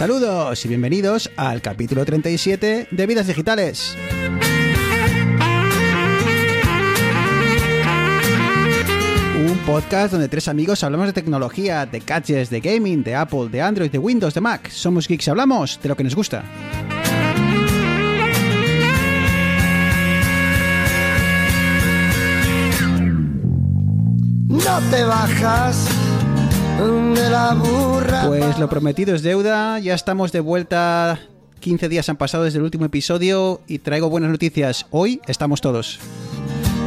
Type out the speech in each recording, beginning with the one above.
Saludos y bienvenidos al capítulo 37 de Vidas Digitales. Un podcast donde tres amigos hablamos de tecnología, de gadgets, de gaming, de Apple, de Android, de Windows, de Mac. Somos geeks y hablamos de lo que nos gusta. No te bajas. Pues lo prometido es deuda, ya estamos de vuelta. 15 días han pasado desde el último episodio y traigo buenas noticias. Hoy estamos todos.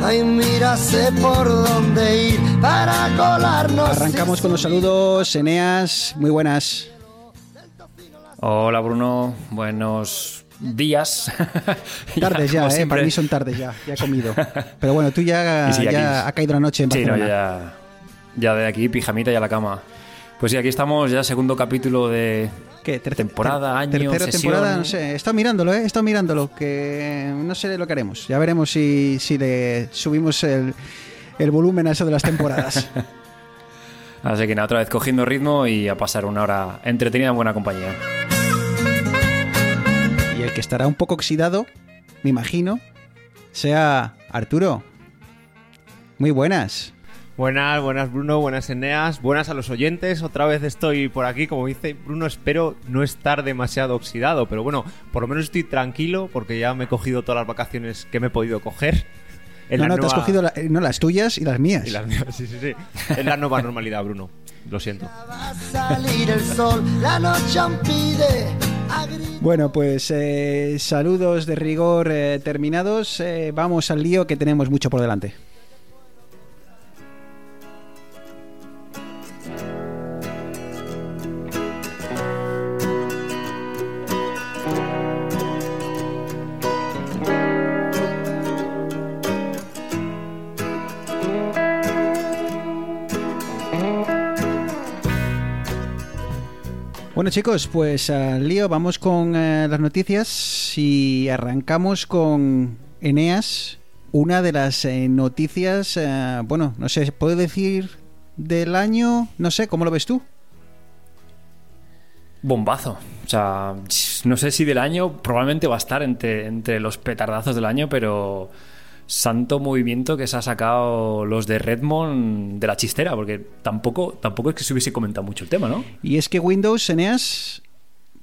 Ay, mira, sé por dónde ir para colarnos. Arrancamos con los saludos. Eneas, muy buenas. Hola Bruno, buenos días. Tardes ya, como eh, para mí son tardes ya, ya he comido. Pero bueno, tú ya, ya ha caído la noche en Sí, no, Barcelona. ya, ya de aquí, pijamita y a la cama. Pues sí, aquí estamos ya segundo capítulo de... ¿Qué? Ter- Temporada, ter- año, Tercera sesión. temporada, no sé. He estado mirándolo, ¿eh? He estado mirándolo, que no sé lo que haremos. Ya veremos si, si le subimos el, el volumen a eso de las temporadas. Así que nada, otra vez cogiendo ritmo y a pasar una hora entretenida en buena compañía. y el que estará un poco oxidado, me imagino, sea Arturo. Muy buenas. Buenas, buenas Bruno, buenas Eneas, buenas a los oyentes. Otra vez estoy por aquí, como dice Bruno, espero no estar demasiado oxidado, pero bueno, por lo menos estoy tranquilo porque ya me he cogido todas las vacaciones que me he podido coger. En no, la no, te has cogido la- eh, no, las tuyas y las mías. y las mías, sí, sí, sí. Es la nueva normalidad, Bruno. Lo siento. Va a salir el sol, la noche aún pide a gritos. Bueno, pues eh, saludos de rigor eh, terminados. Eh, vamos al lío que tenemos mucho por delante. Bueno chicos, pues al lío, vamos con eh, las noticias y arrancamos con Eneas, una de las eh, noticias, eh, bueno, no sé, ¿puedo decir del año? No sé, ¿cómo lo ves tú? Bombazo. O sea, no sé si del año, probablemente va a estar entre, entre los petardazos del año, pero santo movimiento que se ha sacado los de Redmond de la chistera, porque tampoco, tampoco es que se hubiese comentado mucho el tema, ¿no? Y es que Windows, Eneas,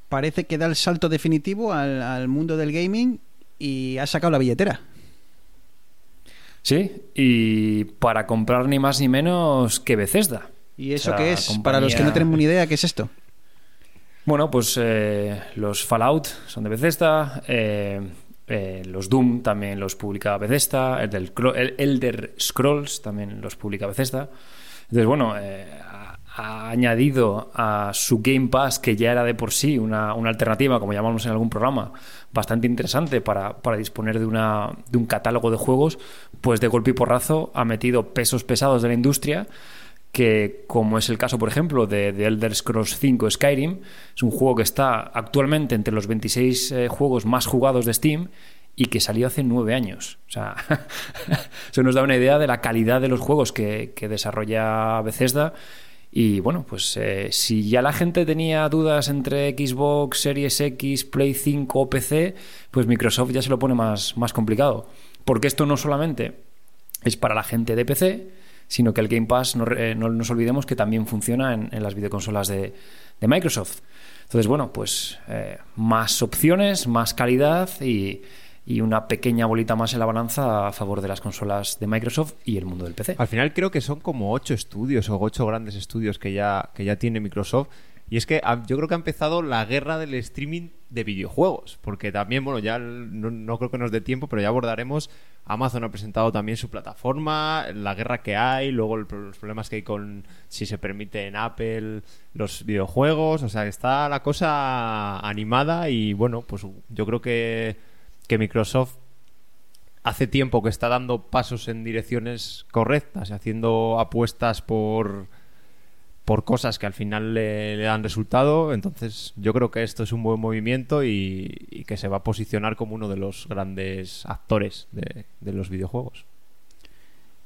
parece que da el salto definitivo al, al mundo del gaming y ha sacado la billetera. Sí, y para comprar ni más ni menos que Bethesda. ¿Y eso O sea, qué es? Para los que no tenemos ni idea, ¿qué es esto? Bueno, pues eh, los Fallout son de Bethesda, eh, eh, los Doom también los publica Bethesda, el del el Elder Scrolls también los publica Bethesda. Entonces, bueno, eh, ha añadido a su Game Pass, que ya era de por sí una, una alternativa, como llamamos en algún programa, bastante interesante para, para disponer de, una, de un catálogo de juegos, pues de golpe y porrazo ha metido pesos pesados de la industria que como es el caso, por ejemplo, de, de Elder Scrolls 5 Skyrim, es un juego que está actualmente entre los 26 eh, juegos más jugados de Steam y que salió hace nueve años. O sea, eso nos da una idea de la calidad de los juegos que, que desarrolla Bethesda. Y bueno, pues eh, si ya la gente tenía dudas entre Xbox, Series X, Play 5 o PC, pues Microsoft ya se lo pone más, más complicado. Porque esto no solamente es para la gente de PC, sino que el Game Pass, no, eh, no nos olvidemos que también funciona en, en las videoconsolas de, de Microsoft. Entonces, bueno, pues eh, más opciones, más calidad y, y una pequeña bolita más en la balanza a favor de las consolas de Microsoft y el mundo del PC. Al final creo que son como ocho estudios o ocho grandes estudios que ya, que ya tiene Microsoft. Y es que yo creo que ha empezado la guerra del streaming de videojuegos. Porque también, bueno, ya no, no creo que nos dé tiempo, pero ya abordaremos. Amazon ha presentado también su plataforma, la guerra que hay, luego los problemas que hay con si se permite en Apple los videojuegos. O sea, está la cosa animada y bueno, pues yo creo que, que Microsoft hace tiempo que está dando pasos en direcciones correctas, haciendo apuestas por por cosas que al final le, dan resultado. Entonces, yo creo que esto es un buen movimiento y, que se va a posicionar como uno de los grandes actores de, los videojuegos.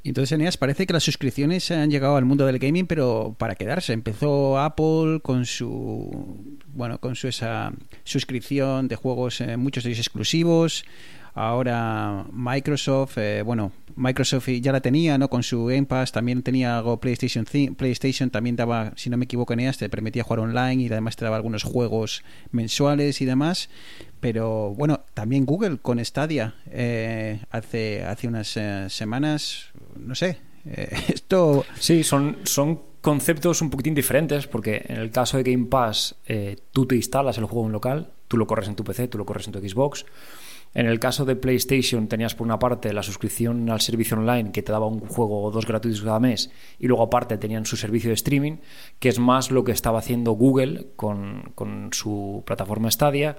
Entonces, Eneas, parece que las suscripciones han llegado al mundo del gaming, pero para quedarse. Empezó Apple con su bueno, con su esa suscripción de juegos, eh, muchos de ellos exclusivos. Ahora Microsoft, eh, bueno, Microsoft ya la tenía, ¿no? Con su Game Pass también tenía algo PlayStation PlayStation también daba, si no me equivoco en ellas, te permitía jugar online y además te daba algunos juegos mensuales y demás. Pero bueno, también Google con Stadia eh, hace hace unas eh, semanas, no sé, esto sí son son conceptos un poquitín diferentes porque en el caso de Game Pass tú te instalas el juego en local, tú lo corres en tu PC, tú lo corres en tu Xbox en el caso de PlayStation tenías por una parte la suscripción al servicio online que te daba un juego o dos gratuitos cada mes y luego aparte tenían su servicio de streaming, que es más lo que estaba haciendo Google con, con su plataforma Stadia.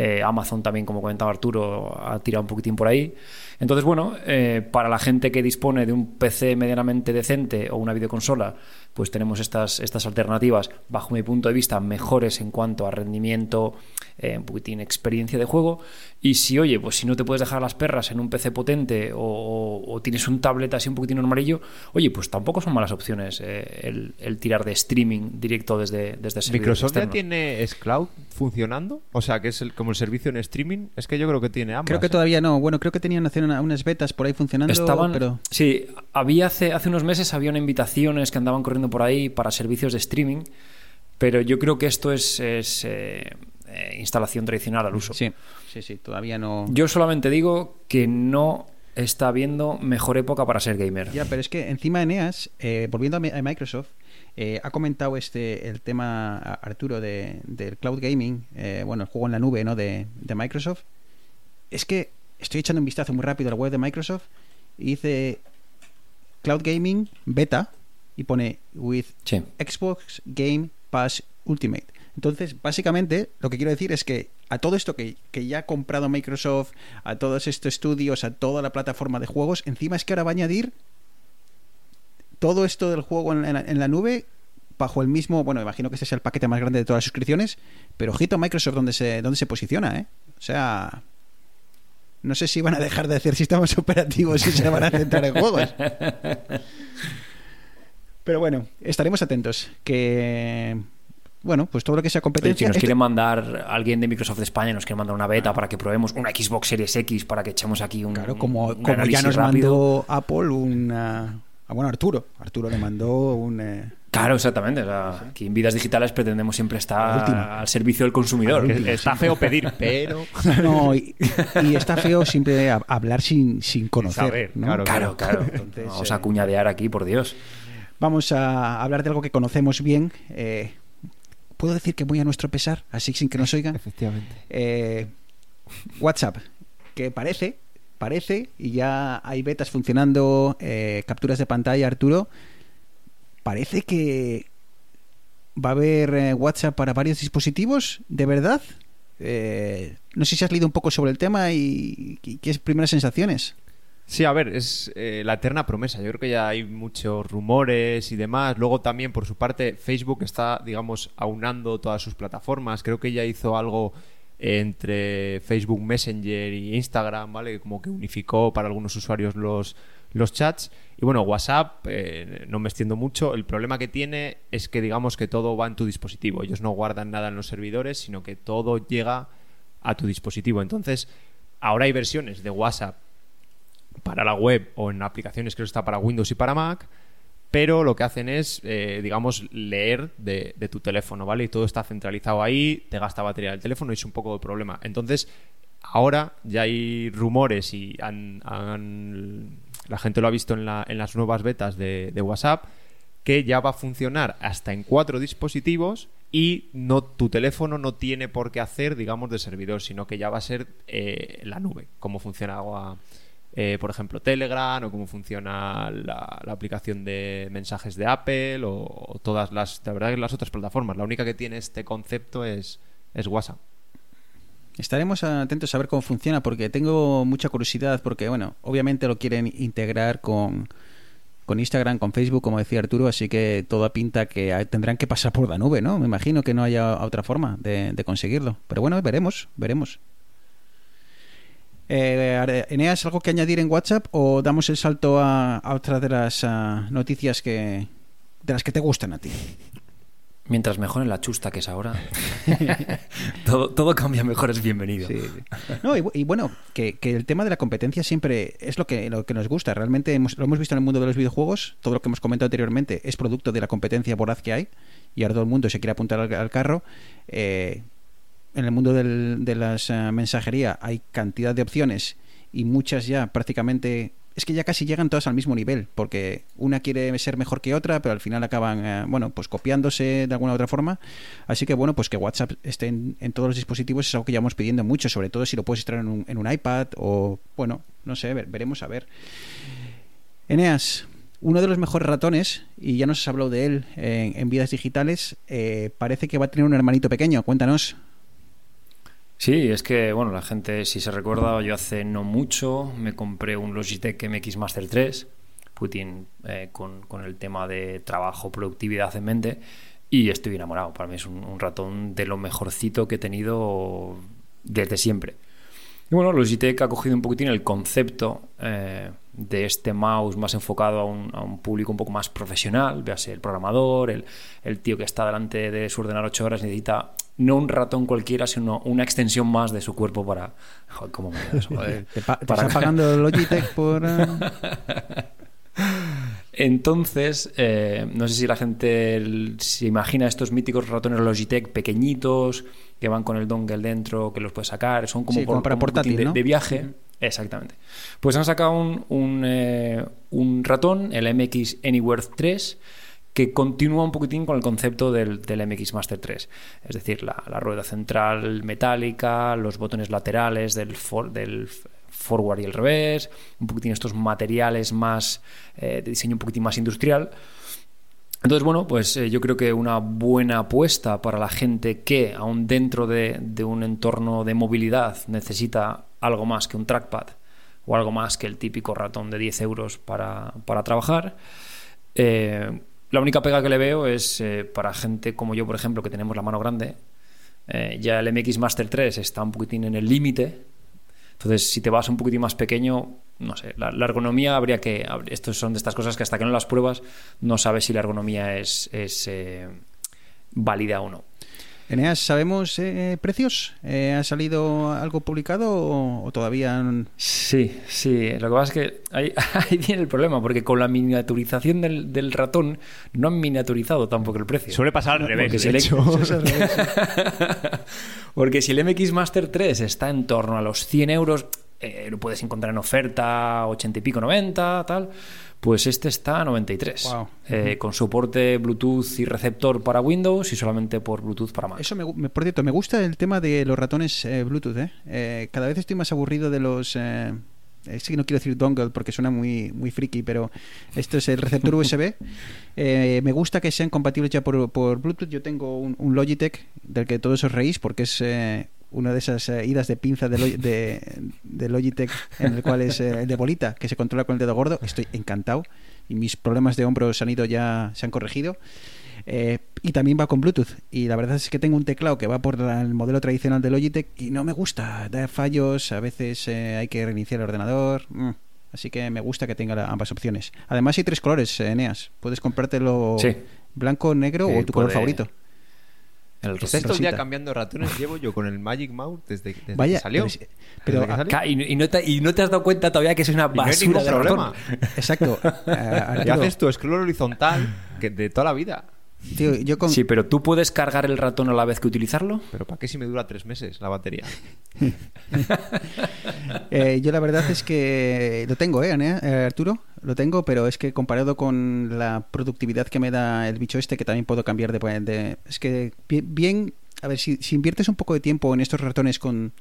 Eh, Amazon también, como comentaba Arturo, ha tirado un poquitín por ahí. Entonces, bueno, eh, para la gente que dispone de un PC medianamente decente o una videoconsola, pues tenemos estas, estas alternativas, bajo mi punto de vista, mejores en cuanto a rendimiento, eh, un poquitín experiencia de juego. Y si, oye, pues si no te puedes dejar las perras en un PC potente o, tienes un tablet así un poquitín normalillo, oye, pues tampoco son malas opciones el, tirar de streaming directo desde, desde ¿Microsoft ya tiene Cloud funcionando? O sea, que es como el servicio en streaming. Es que yo creo que tiene ambas. Creo que todavía no. Bueno, creo que tenían unas betas por ahí funcionando. Estaban, pero... Sí, había hace, hace unos meses había una invitaciones que andaban corriendo por ahí para servicios de streaming, pero yo creo que esto es, es eh, eh, instalación tradicional al uso. Sí, sí, sí, todavía no. Yo solamente digo que no está habiendo mejor época para ser gamer. Ya, pero es que encima Eneas, eh, volviendo a Microsoft, ha comentado este el tema Arturo de, del cloud gaming, bueno, el juego en la nube, ¿no? De, de, Microsoft. Es que estoy echando un vistazo muy rápido a la web de Microsoft y dice cloud gaming beta y pone with Xbox Game Pass Ultimate. Entonces, básicamente, lo que quiero decir es que a todo esto que, ya ha comprado Microsoft, a todos estos estudios, a toda la plataforma de juegos, encima es que ahora va a añadir todo esto del juego en, la, nube bajo el mismo, bueno, imagino que este es el paquete más grande de todas las suscripciones, pero ojito Microsoft donde se, donde se posiciona, ¿eh? O sea, no sé si van a dejar de hacer sistemas operativos y se van a centrar en juegos. Pero bueno, estaremos atentos. Que bueno, pues todo lo que sea competencia. Si nos quiere mandar alguien de Microsoft de España, nos quiere mandar una beta para que probemos una Xbox Series X para que echemos aquí un. Claro, como, como ya nos mandó Apple una. Ah, bueno, Arturo. Arturo le mandó un. Eh, claro, exactamente. aquí en Vidas Digitales pretendemos siempre estar al servicio del consumidor. está feo pedir, pero. No, y, está feo siempre hablar sin, sin conocer. Claro, claro. claro. Vamos a eh, cuñadear aquí, por Dios. Vamos a hablar de algo que conocemos bien. Eh, Puedo decir que muy a nuestro pesar, así sin que nos oigan. Efectivamente. Eh, WhatsApp, que parece, parece, y ya hay betas funcionando, eh, capturas de pantalla, Arturo. Parece que va a haber WhatsApp para varios dispositivos, ¿de verdad? no sé si has leído un poco sobre el tema y, y qué primeras sensaciones. Sí, a ver, es eh, la eterna promesa. Yo creo que ya hay muchos rumores y demás. Luego también, por su parte, Facebook está, digamos, aunando todas sus plataformas. Creo que ya hizo algo entre Facebook Messenger y Instagram, ¿vale? Como que unificó para algunos usuarios los, los chats. Y bueno, WhatsApp, eh, no me extiendo mucho. El problema que tiene es que, digamos, que todo va en tu dispositivo. Ellos no guardan nada en los servidores, sino que todo llega a tu dispositivo. Entonces, ahora hay versiones de WhatsApp para la web o en aplicaciones que está para Windows y para Mac, pero lo que hacen es, eh, digamos, leer de, tu teléfono, ¿vale? Y todo está centralizado ahí, te gasta batería del teléfono y es un poco de problema. Entonces, ahora ya hay rumores y la gente lo ha visto en, las nuevas betas de, WhatsApp, que ya va a funcionar hasta en cuatro dispositivos y no tu teléfono no tiene por qué hacer, digamos, de servidor, sino que ya va a ser eh, la nube, como funciona eh, por ejemplo, Telegram o cómo funciona la, aplicación de mensajes de Apple o, todas las, de verdad, las otras plataformas. La única que tiene este concepto es, es WhatsApp. Estaremos atentos a ver cómo funciona porque tengo mucha curiosidad porque, bueno, obviamente lo quieren integrar con, con Instagram, con Facebook, como decía Arturo, así que toda pinta que tendrán que pasar por la nube, ¿no? Me imagino que no haya otra forma de conseguirlo. Pero bueno, veremos, veremos. Eh, Eneas, ¿algo que añadir en WhatsApp o damos el salto a, a otra de las ah, noticias que de las que te gustan a ti? Mientras mejor en la chusta que es ahora, todo, todo cambia mejor, es bienvenido. Sí. No, y, bu- y bueno, que, que el tema de la competencia siempre es lo que, lo que nos gusta. Realmente hemos- lo hemos visto en el mundo de los videojuegos. Todo lo que hemos comentado anteriormente es producto de la competencia voraz que hay. Y ahora todo el mundo se quiere apuntar al, al carro. Eh, en el mundo de las eh, mensajería hay cantidad de opciones y muchas ya prácticamente es que ya casi llegan todas al mismo nivel porque una quiere ser mejor que otra pero al final acaban eh, bueno pues copiándose de alguna u otra forma así que bueno pues que WhatsApp esté en, todos los dispositivos es algo que llevamos pidiendo mucho sobre todo si lo puedes instalar en un, iPad o bueno no sé ver- veremos a ver Eneas uno de los mejores ratones, y ya nos has hablado de él en, en vidas digitales, eh, parece que va a tener un hermanito pequeño. Cuéntanos. Sí, es que, bueno, la gente, si se recuerda, yo hace no mucho me compré un Logitech MX Master 3, Putin, eh, con, con el tema de trabajo, productividad en mente, y estoy enamorado. Para mí es un, ratón de lo mejorcito que he tenido desde siempre. Y bueno, Logitech ha cogido un poquitín el concepto eh, de este mouse más enfocado a un, a un público un poco más profesional, véase el programador, el, el tío que está delante de su ordenador ocho horas necesita no un ratón cualquiera, sino una extensión más de su cuerpo para... Joder, ¿cómo me da eso, joder? ¿Te, pa- pagando Logitech por...? eh? Entonces, eh, no sé si la gente se imagina estos míticos ratones Logitech pequeñitos que van con el dongle dentro, que los puedes sacar, son como, Sí, como para portátil, de, ¿no? de viaje. Exactamente. Pues han sacado un, un, eh, un ratón, el MX Anywhere 3, que continúa un poquitín con el concepto del, MX Master 3. Es decir, la, rueda central metálica, los botones laterales del, for- del forward y el revés, un poquitín estos materiales más eh, de diseño un poquitín más industrial. Entonces, bueno, pues eh, yo creo que una buena apuesta para la gente que, aún dentro de, de un entorno de movilidad, necesita algo más que un trackpad o algo más que el típico ratón de 10 euros para, para trabajar. Eh, la única pega que le veo es eh, para gente como yo, por ejemplo, que tenemos la mano grande. eh, ya el MX Master 3 está un poquitín en el límite. Entonces, si te vas un poquitín más pequeño, no sé, la, ergonomía habría que... Estos son de estas cosas que hasta que no las pruebas no sabes si la ergonomía es, es eh, válida o no. Eneas, ¿sabemos eh, precios? Eh, ¿Ha salido algo publicado o, o todavía...? n- Sí, sí. Lo que pasa es que ahí, ahí viene el problema, porque con la miniaturización del, del ratón no han miniaturizado tampoco el precio. Suele pasar al revés, porque de si hecho. Porque si el MX Master 3 está en torno a los 100 euros, eh, lo puedes encontrar en oferta 80 y pico, 90, tal. Pues este está a 93. Wow. Eh, Con soporte Bluetooth y receptor para Windows y solamente por Bluetooth para Mac. Eso, me, por cierto, me gusta el tema de los ratones eh, Bluetooth. ¿eh? Eh, cada vez estoy más aburrido de los... Eh, es que no quiero decir dongle porque suena muy, muy friki, pero esto es el receptor USB. Eh, me gusta que sean compatibles ya por, por Bluetooth. Yo tengo un, un Logitech del que todos os reís porque es eh, una de esas eh, idas de pinza de, de, de Logitech en el cual es eh, el de bolita que se controla con el dedo gordo. Estoy encantado y mis problemas de hombros han ido ya, se han corregido. Eh, y también va con Bluetooth. Y la verdad es que tengo un teclado que va por la- el modelo tradicional de Logitech y no me gusta. Da fallos, a veces eh, hay que reiniciar el ordenador. mm. Así que me gusta que tenga la- ambas opciones. Además hay tres colores, Eneas. Puedes comprártelo Sí. blanco, negro Sí, o tu color favorito. El Estáis rosito. todo el día Rosita. cambiando ratones. Llevo yo con el Magic Mouse desde, desde Vaya, que salió. pero, que salió. Y, y no te, y no te has dado cuenta todavía que es una no basura ningún de ratón. problema. exacto. eh, Y haces tu scroll horizontal que de toda la vida. Tío, yo con, Sí, pero tú puedes cargar el ratón a la vez que utilizarlo. Pero ¿para qué si me dura tres meses la batería? Eh, yo la verdad es que lo tengo, ¿eh? Eh, Arturo? Lo tengo, pero es que comparado con la productividad que me da el bicho este, que también puedo cambiar de... de- es que bien, bien- a ver, si, si inviertes un poco de tiempo en estos ratones con,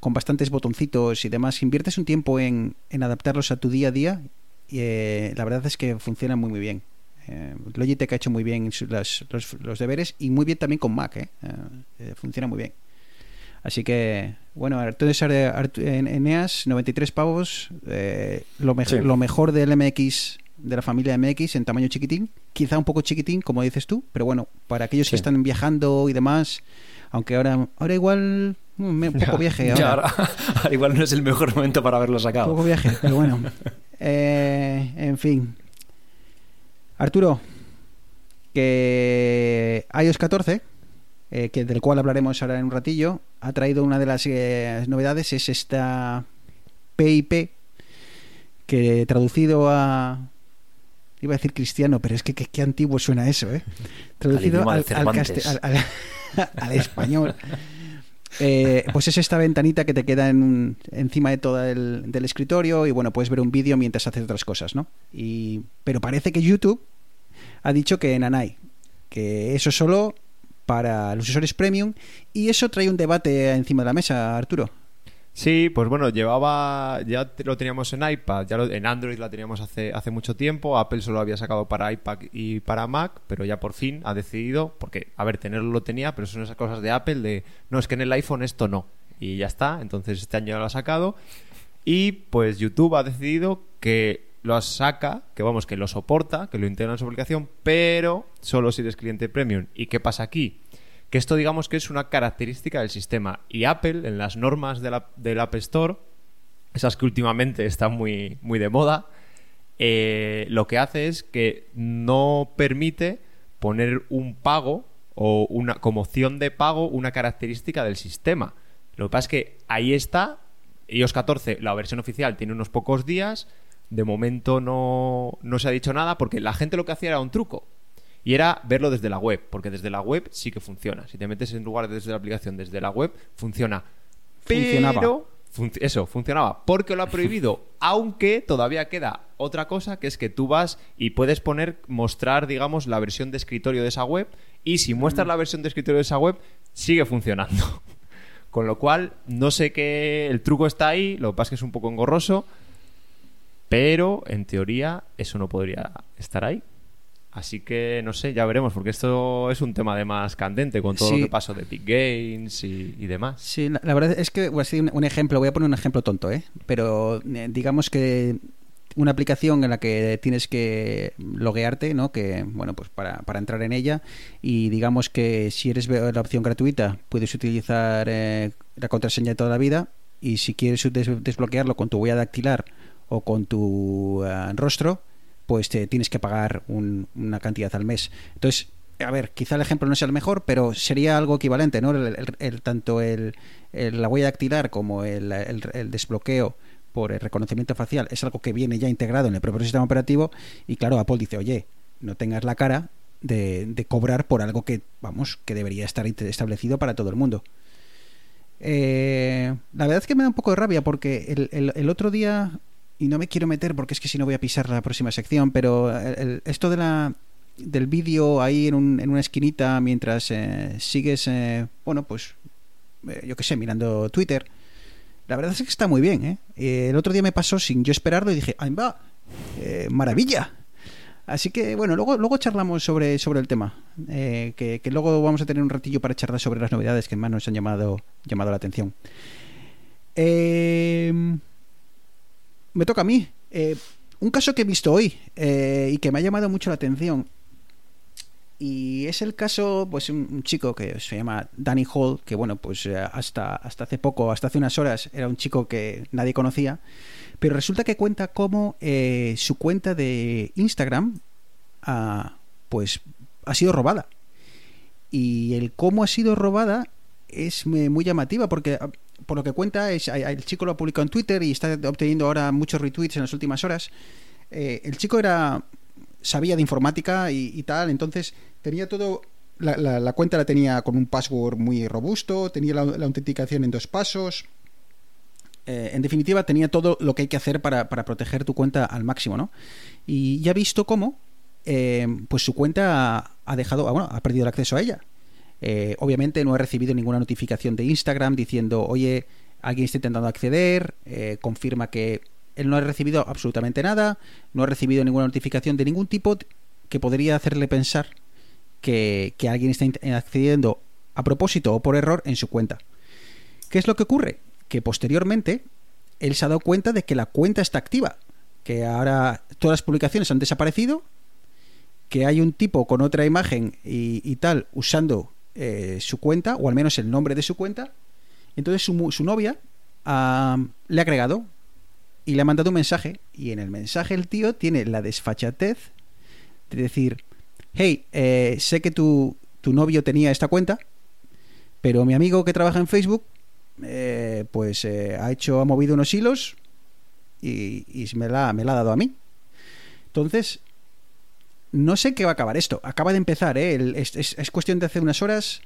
con bastantes botoncitos y demás, si inviertes un tiempo en, en adaptarlos a tu día a día, eh, la verdad es que funcionan muy muy bien. Eh, Logitech ha hecho muy bien los, los deberes y muy bien también con Mac, ¿eh? Eh, eh, funciona muy bien. Así que, bueno, entonces en Eneas, 93 pavos, eh, lo, mej- Sí. lo mejor del MX, de la familia MX en tamaño chiquitín quizá un poco chiquitín, como dices tú, pero bueno, para aquellos que están viajando y demás, aunque ahora, ahora igual mm, me- un poco viaje ahora. Ya, ahora, ahora igual no es el mejor momento para haberlo Un sacado. poco viaje, pero bueno. Eh, en fin. Arturo, que iOS 14, eh, que del cual hablaremos ahora en un ratillo, ha traído una de las eh, novedades, es esta PIP, que traducido a... Iba a decir cristiano, pero es que qué, antiguo suena eso, ¿eh? Traducido al, al al- al- al español. Eh, pues es esta ventanita que te queda en encima de todo el del escritorio y bueno, puedes ver un vídeo mientras haces otras cosas, ¿no? Y, pero parece que YouTube ha dicho que nanay, que eso solo para los usuarios premium y eso trae un debate encima de la mesa, Arturo. Sí, pues bueno, llevaba, ya lo teníamos en iPad, ya en Android la teníamos hace, hace mucho tiempo, Apple solo lo había sacado para iPad y para Mac, pero ya por fin ha decidido, porque, a ver, tenerlo lo tenía, pero son esas cosas de Apple de, no, es que en el iPhone esto no, y ya está, entonces este año lo ha sacado, y pues YouTube ha decidido que lo saca, que vamos, que lo soporta, que lo integra en su aplicación, pero solo si eres cliente premium. ¿Y qué pasa aquí? Que esto digamos que es una característica del sistema. Y Apple, en las normas de la- del App Store, esas que últimamente están muy, muy de moda, eh, lo que hace es que no permite poner un pago o una como opción de pago una característica del sistema. Lo que pasa es que ahí está, iOS 14, la versión oficial tiene unos pocos días, de momento no, no se ha dicho nada porque la gente lo que hacía era un truco. Y era verlo desde la web, porque desde la web sí que funciona. Si te metes en lugar desde la aplicación desde la web, funciona. Funcionaba. Pero eso, funcionaba. Porque lo ha prohibido. aunque todavía queda otra cosa, que es que tú vas y puedes poner, mostrar, digamos, la versión de escritorio de esa web. Y si muestras la versión de escritorio de esa web, sigue funcionando. Con lo cual, no sé qué. El truco está ahí, lo que pasa es que es un poco engorroso. Pero en teoría, eso no podría estar ahí. Así que no sé, ya veremos, porque esto es un tema además candente con todo Sí. lo que pasó de Epic Games y, y demás. Sí, la, la verdad es que voy a decir un, ejemplo, voy a poner un ejemplo tonto, ¿eh? Pero eh, digamos que una aplicación en la que tienes que loguearte, ¿no? Que, bueno, pues para, para entrar en ella y digamos que si eres la opción gratuita puedes utilizar eh, la contraseña de toda la vida y si quieres des- desbloquearlo con tu huella dactilar o con tu eh, rostro, pues te tienes que pagar un- una cantidad al mes. Entonces, a ver, quizá el ejemplo no sea el mejor, pero sería algo equivalente, ¿no? Tanto la huella dactilar como el, desbloqueo por el reconocimiento facial es algo que viene ya integrado en el propio sistema operativo y claro, Apple dice, oye, no tengas la cara de, de cobrar por algo que, vamos, que debería estar establecido para todo el mundo. Eh, la verdad es que me da un poco de rabia porque el otro día, y no me quiero meter porque es que si no voy a pisar la próxima sección, pero esto de la del vídeo ahí en, un- en una esquinita mientras eh, sigues, eh, bueno, pues eh, yo qué sé, mirando Twitter. La verdad es que está muy bien, ¿eh? El otro día me pasó sin yo esperarlo y dije, ¡ay, va! Eh, ¡Maravilla! Así que, bueno, luego, luego charlamos sobre, sobre el tema. que, que luego vamos a tener un ratillo para charlar sobre las novedades que más nos han llamado, llamado la atención. Eh, me toca a mí. Eh, un caso que he visto hoy eh, y que me ha llamado mucho la atención. Y es el caso, pues, un, chico que se llama Danny Hall, que bueno, pues eh, hasta, hasta hace poco, hasta hace unas horas, era un chico que nadie conocía. Pero resulta que cuenta cómo eh, su cuenta de Instagram ah, pues ha sido robada. Y el cómo ha sido robada es me- muy llamativa porque ah, por lo que cuenta es el chico lo ha publicado en Twitter y está obteniendo ahora muchos retweets en las últimas horas. Eh, el chico era sabía de informática y, tal, entonces tenía todo la, cuenta la tenía con un password muy robusto, tenía la, autenticación en dos pasos. Eh, en definitiva, tenía todo lo que hay que hacer para, proteger tu cuenta al máximo, ¿no? Y ya visto cómo, eh, pues su cuenta ha, ha dejado, ah, bueno, ha perdido el acceso a ella. Eh, obviamente no he recibido ninguna notificación de Instagram diciendo, oye, alguien está intentando acceder, eh, confirma que él no ha recibido absolutamente nada, no ha recibido ninguna notificación de ningún tipo que podría hacerle pensar que, que alguien está accediendo a propósito o por error en su cuenta. ¿Qué es lo que ocurre? Que posteriormente él se ha dado cuenta de que la cuenta está activa, que ahora todas las publicaciones han desaparecido, que hay un tipo con otra imagen y tal usando eh, su cuenta, o al menos el nombre de su cuenta. Entonces su, su novia le ha agregado y le ha mandado un mensaje. Y en el mensaje el tío tiene la desfachatez de decir, hey, eh, sé que tu, tu novio tenía esta cuenta, pero mi amigo que trabaja en Facebook, eh, pues ha hecho, ha movido unos hilos y, y me, la, me la ha dado a mí. Entonces, no sé qué va a acabar esto. Acaba de empezar, ¿eh? Es, es- es cuestión de hace unas horas.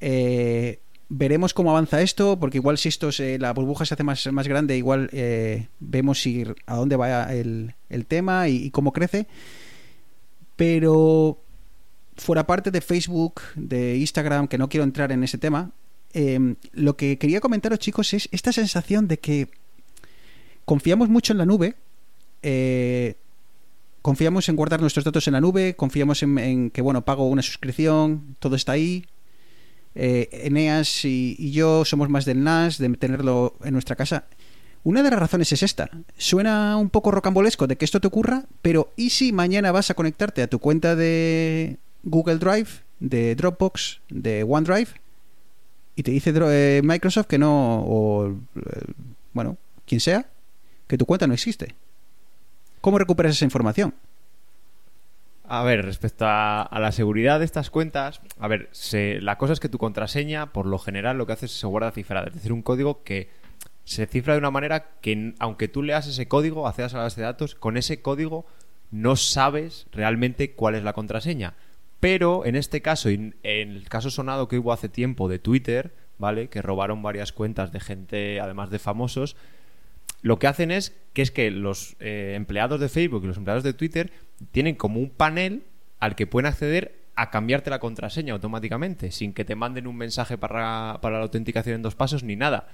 Eh, veremos cómo avanza esto, porque igual si esto se- la burbuja se hace más, más grande, igual eh, vemos si, a dónde va el, el tema y, cómo crece. Pero fuera parte de Facebook, de Instagram, que no quiero entrar en ese tema, eh, lo que quería comentaros, chicos, es esta sensación de que confiamos mucho en la nube. eh, confiamos en guardar nuestros datos en la nube, confiamos en, que, bueno, pago una suscripción, todo está ahí. Eh, Eneas y, yo somos más del NAS, de tenerlo en nuestra casa. Una de las razones es esta. Suena un poco rocambolesco de que esto te ocurra, pero ¿y si mañana vas a conectarte a tu cuenta de Google Drive, de Dropbox, de OneDrive, y te dice eh, Microsoft que no, o eh, bueno, quien sea, que tu cuenta no existe? ¿Cómo recuperas esa información? A ver, respecto a, la seguridad de estas cuentas, a ver, la cosa es que tu contraseña, por lo general, lo que hace es se guarda cifrada, es decir, un código que se cifra de una manera que, aunque tú leas ese código, accedas a la base de datos, con ese código no sabes realmente cuál es la contraseña. Pero en este caso, en el caso sonado que hubo hace tiempo de Twitter, ¿vale? Que robaron varias cuentas de gente, además de famosos, lo que hacen es que es que los eh, empleados de Facebook y los empleados de Twitter tienen como un panel al que pueden acceder a cambiarte la contraseña automáticamente, sin que te manden un mensaje para, para la autenticación en dos pasos ni nada.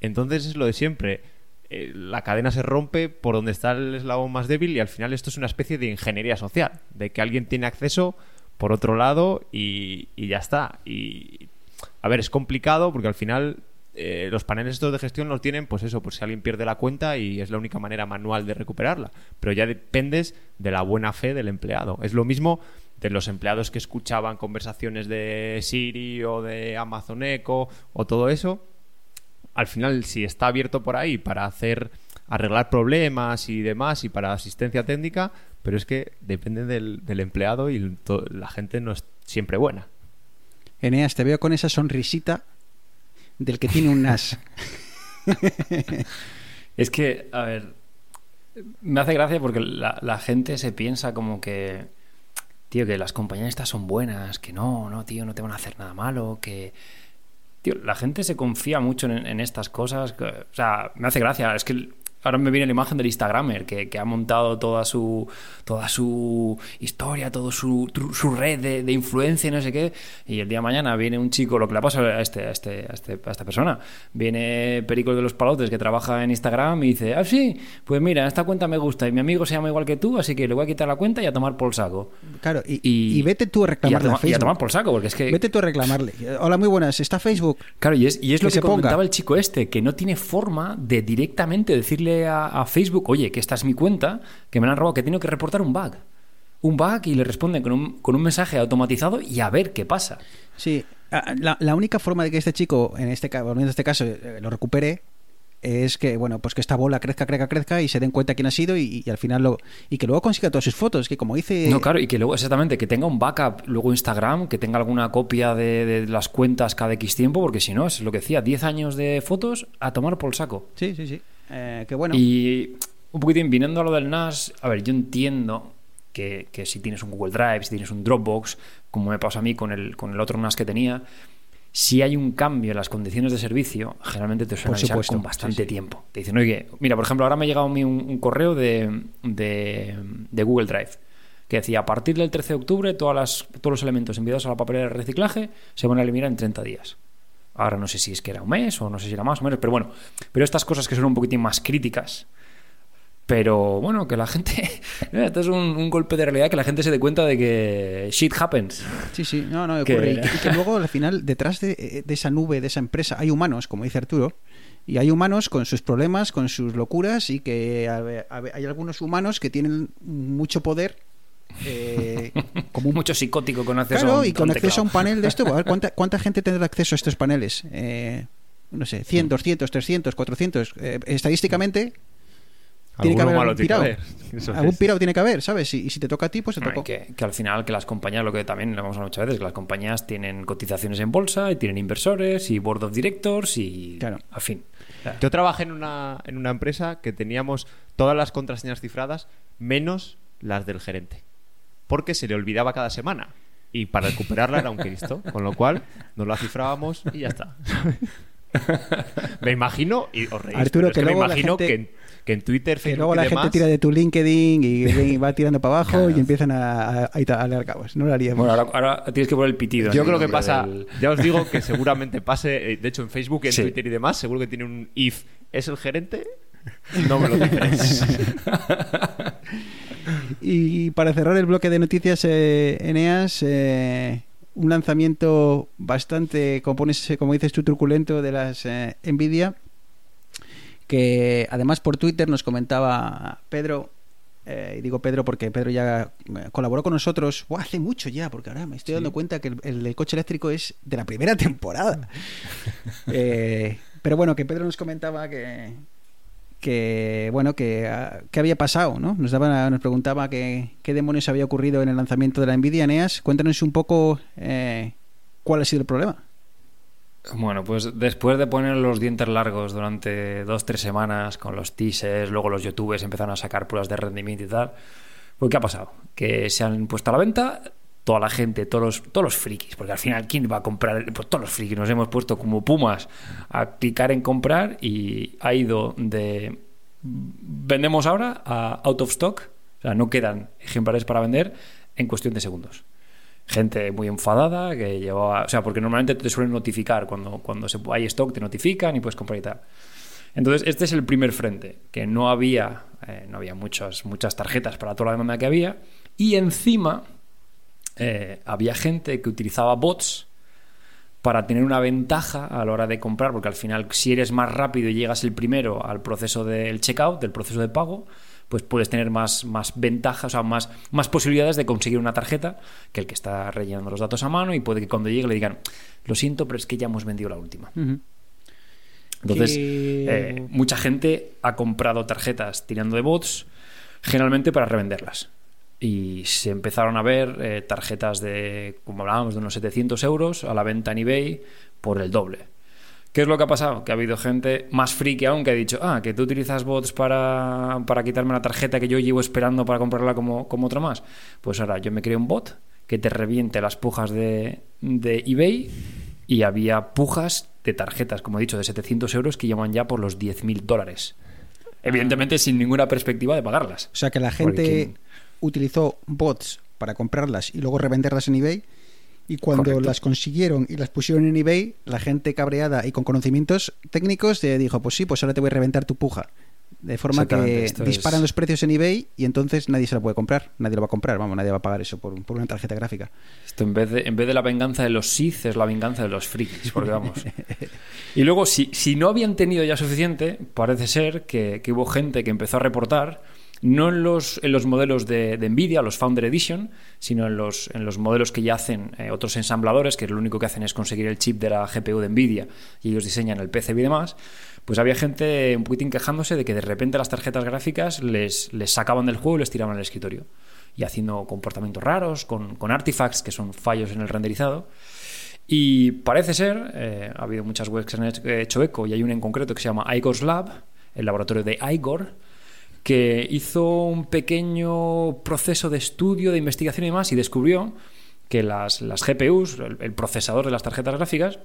Entonces es lo de siempre. Eh, la cadena se rompe por donde está el eslabón más débil y al final esto es una especie de ingeniería social, de que alguien tiene acceso por otro lado y, y ya está. Y a ver, es complicado porque al final eh, los paneles estos de gestión los tienen, pues eso, por si alguien pierde la cuenta y es la única manera manual de recuperarla. Pero ya dependes de la buena fe del empleado. Es lo mismo de los empleados que escuchaban conversaciones de Siri o de Amazon Echo o todo eso. Al final, si está abierto por ahí para hacer arreglar problemas y demás y para asistencia técnica, pero es que depende del, del empleado y la gente no es siempre buena. Eneas, te veo con esa sonrisita del que tiene un NAS. Es que, a ver, me hace gracia porque la, gente se piensa como que, tío, que las compañías estas son buenas, que no, no, tío, no te van a hacer nada malo, que... Tío, la gente se confía mucho en, estas cosas. o sea, me hace gracia. Es que ahora me viene la imagen del Instagramer que, que ha montado toda su toda su historia, toda su, su red de, de influencia y no sé qué. Y el día de mañana viene un chico, lo que le pasa a, este, a, este, a, este- a esta persona. Viene Perico de los Palotes que trabaja en Instagram y dice, ah, sí, pues mira, esta cuenta me gusta y mi amigo se llama igual que tú, así que le voy a quitar la cuenta y a tomar por saco. Claro, y, Y- y vete tú a Y a, reclamarle a, y a tomar por saco, porque es que... Vete tú a reclamarle. Hola, muy buenas. ¿Está Facebook? Claro, y es, y es lo Que que, se ponga. comentaba el chico este, que no tiene forma de directamente decirle a, a Facebook, oye, que esta es mi cuenta, que me la han robado, que tengo que reportar un bug. Un bug y le responden con un, con un mensaje automatizado y a ver qué pasa. Sí. La, la única forma de que este chico, en este, a este caso, eh, lo recupere es que, bueno, pues que esta bola crezca, crezca, crezca y se den cuenta quién ha sido y, y al final lo... Y que luego consiga todas sus fotos, que como dice... No, claro, y que luego, exactamente, que tenga un backup luego Instagram, que tenga alguna copia de, de las cuentas cada X tiempo, porque si no, es lo que decía, 10 años de fotos a tomar por el saco. Sí, sí, sí. Eh, que bueno. Y un poquitín, viniendo a lo del NAS, a ver, yo entiendo que, que si tienes un Google Drive, si tienes un Dropbox, como me pasó a mí con el, con el otro NAS que tenía, si hay un cambio en las condiciones de servicio, generalmente te suelen avisar con bastante sí, sí. tiempo. Te dicen, oye, mira, por ejemplo, ahora me ha llegado a mí un, un correo de, de, de Google Drive que decía, a partir del 13 de octubre todas las, todos los elementos enviados a la papelera de reciclaje se van a eliminar en 30 días. Ahora no sé si es que era un mes o no sé si era más o menos, pero bueno, pero estas cosas que son un poquitín más críticas, pero bueno, que la gente, esto es un, un golpe de realidad, que la gente se dé cuenta de que shit happens. Sí, sí, no, no, Que-. Y, que, y que luego al final, detrás de, de esa nube, de esa empresa, hay humanos, como dice Arturo, y hay humanos con sus problemas, con sus locuras, y que a a hay algunos humanos que tienen mucho poder eh, como un Mucho psicótico con acceso a Claro, un, y con a un acceso a un panel de esto, a ver, ¿cuánta, cuánta gente tendrá acceso a estos paneles? Eh, no sé, 100, 200, 300, 400. Eh, estadísticamente, tiene que haber que haber. Algún es. pirado tiene que haber, ¿sabes? Y, y si te toca a ti, pues te tocó. que, que al final que las compañías, lo que también lo hemos hablado muchas veces, que las compañías tienen cotizaciones en bolsa y tienen inversores y board of directors y Claro. al fin. Yo trabajé en una, en una empresa que teníamos todas las contraseñas cifradas menos las del gerente. Porque se le olvidaba cada semana. Y para recuperarla era un Cristo. Con lo cual nos la cifrábamos y ya está. me imagino, y os reís, Arturo, pero es que que, me luego la imagino gente- que, en, que en Twitter, Que Facebook luego y la demás, gente tira de tu LinkedIn y, y va tirando para abajo y empiezan a, a, a, a leer cabos. No lo haríamos. bueno, ahora, ahora tienes que poner el pitido. Yo creo que pasa, del- ya os digo que seguramente pase, eh, de hecho en Facebook, en Sí. Twitter y demás, seguro que tiene un if es el gerente, no me lo cifres. Y para cerrar el bloque de noticias, eh, Eneas, eh, un lanzamiento bastante, como, pones, como dices tú, truculento de las eh, Nvidia, que además por Twitter nos comentaba Pedro, eh, y digo Pedro porque Pedro ya colaboró con nosotros hace mucho ya, porque ahora me estoy dando cuenta que el, el- el coche eléctrico es de la primera temporada. Eh, pero bueno, que Pedro nos comentaba que, que bueno que, ah, que había pasado no nos daba nos preguntaba que, qué demonios había ocurrido en el lanzamiento de la Nvidia Neas cuéntanos un poco eh, cuál ha sido el problema. Bueno, pues después de poner los dientes largos durante dos, tres semanas con los teasers, luego los youtubers empezaron a sacar pruebas de rendimiento y tal, pues ¿qué ha pasado? Que se han puesto a la venta toda la gente, todos los, todos los frikis, porque al final, ¿quién va a comprar? Pues todos los frikis nos hemos puesto como pumas a clicar en comprar y ha ido de vendemos ahora a out of stock, o sea, no quedan ejemplares para vender en cuestión de segundos gente muy enfadada que llevaba, o sea, porque normalmente te suelen notificar cuando, cuando hay stock, te notifican y puedes comprar y tal. Entonces, este es el primer frente, que no había, eh, no había muchas, muchas tarjetas para toda la demanda que había, y encima eh, había gente que utilizaba bots para tener una ventaja a la hora de comprar, porque al final, si eres más rápido y llegas el primero al proceso del checkout, del proceso de pago, pues puedes tener más, más ventajas, o sea, más, más posibilidades de conseguir una tarjeta que el que está rellenando los datos a mano y puede que cuando llegue le digan, lo siento, pero es que ya hemos vendido la última. Entonces, eh, mucha gente ha comprado tarjetas tirando de bots, generalmente para revenderlas. Y se empezaron a ver eh, tarjetas de, como hablábamos, de unos 700 euros a la venta en eBay por el doble. ¿Qué es lo que ha pasado? Que ha habido gente más friki aún que ha dicho, ah, que tú utilizas bots para, para quitarme la tarjeta que yo llevo esperando para comprarla como, como otra más. Pues ahora yo me creo un bot que te reviente las pujas de, de eBay y había pujas de tarjetas, como he dicho, de 700 euros que llaman ya por los 10.000 dólares. Evidentemente sin ninguna perspectiva de pagarlas. o sea que la gente. Utilizó bots para comprarlas y luego revenderlas en eBay y cuando Correcto. las consiguieron y las pusieron en eBay la gente cabreada y con conocimientos técnicos eh, dijo pues sí pues ahora te voy a reventar tu puja de forma que disparan es- los precios en eBay y entonces nadie se la puede comprar nadie lo va a comprar vamos nadie va a pagar eso por, por una tarjeta gráfica Esto en vez, de, en vez de la venganza de los Sith es la venganza de los frikis, porque vamos. Y luego, si, si no habían tenido ya suficiente, parece ser que, que hubo gente que empezó a reportar, no en los, en los modelos de, de Nvidia, los Founder Edition, sino en los, en los modelos que ya hacen eh, otros ensambladores, que lo único que hacen es conseguir el chip de la GPU de Nvidia y ellos diseñan el PCB y demás. Pues había gente un poquitín quejándose de que de repente las tarjetas gráficas les, les sacaban del juego y les tiraban al escritorio y haciendo comportamientos raros, con, con artifacts que son fallos en el renderizado. Y parece ser, eh, ha habido muchas webs que han hecho, hecho eco y hay una en concreto que se llama Igor's Lab, el laboratorio de Igor, que hizo un pequeño proceso de estudio, de investigación y demás y descubrió que las, las GPUs, el, procesador de las tarjetas gráficas,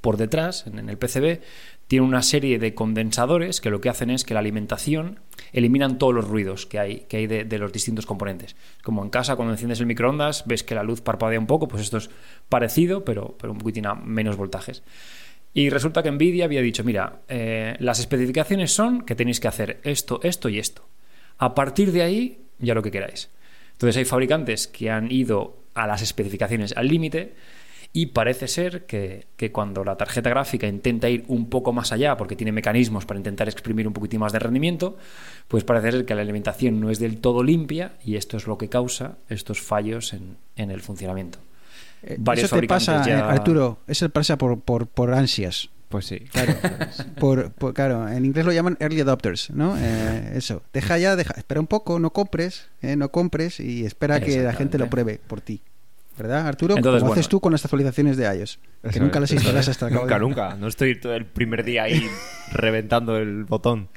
por detrás, en, el PCB, tiene una serie de condensadores que lo que hacen es que la alimentación eliminan todos los ruidos que hay, que hay de, de los distintos componentes. Como en casa, cuando enciendes el microondas, ves que la luz parpadea un poco, pues esto es parecido, pero, pero un poquitín a menos voltajes. Y resulta que Nvidia había dicho, mira, eh, las especificaciones son que tenéis que hacer esto, esto y esto. A partir de ahí, ya lo que queráis. Entonces hay fabricantes que han ido a las especificaciones al límite Y parece ser que, que, cuando la tarjeta gráfica intenta ir un poco más allá, porque tiene mecanismos para intentar exprimir un poquitín más de rendimiento, pues parece ser que la alimentación no es del todo limpia y esto es lo que causa estos fallos en, en el funcionamiento. Eh, Varios Eso te pasa, ya... Arturo, eso pasa por, por, por ansias. Pues sí. Claro, por, por, claro, en inglés lo llaman early adopters, ¿no? Eh, eso, deja ya, deja, espera un poco, no compres, eh, no compres y espera que la gente lo pruebe por ti. ¿Verdad, Arturo? Entonces, ¿Cómo bueno, haces tú con las actualizaciones de iOS? Que nunca es. las instalas hasta el Nunca, nunca. No estoy todo el primer día ahí reventando el botón.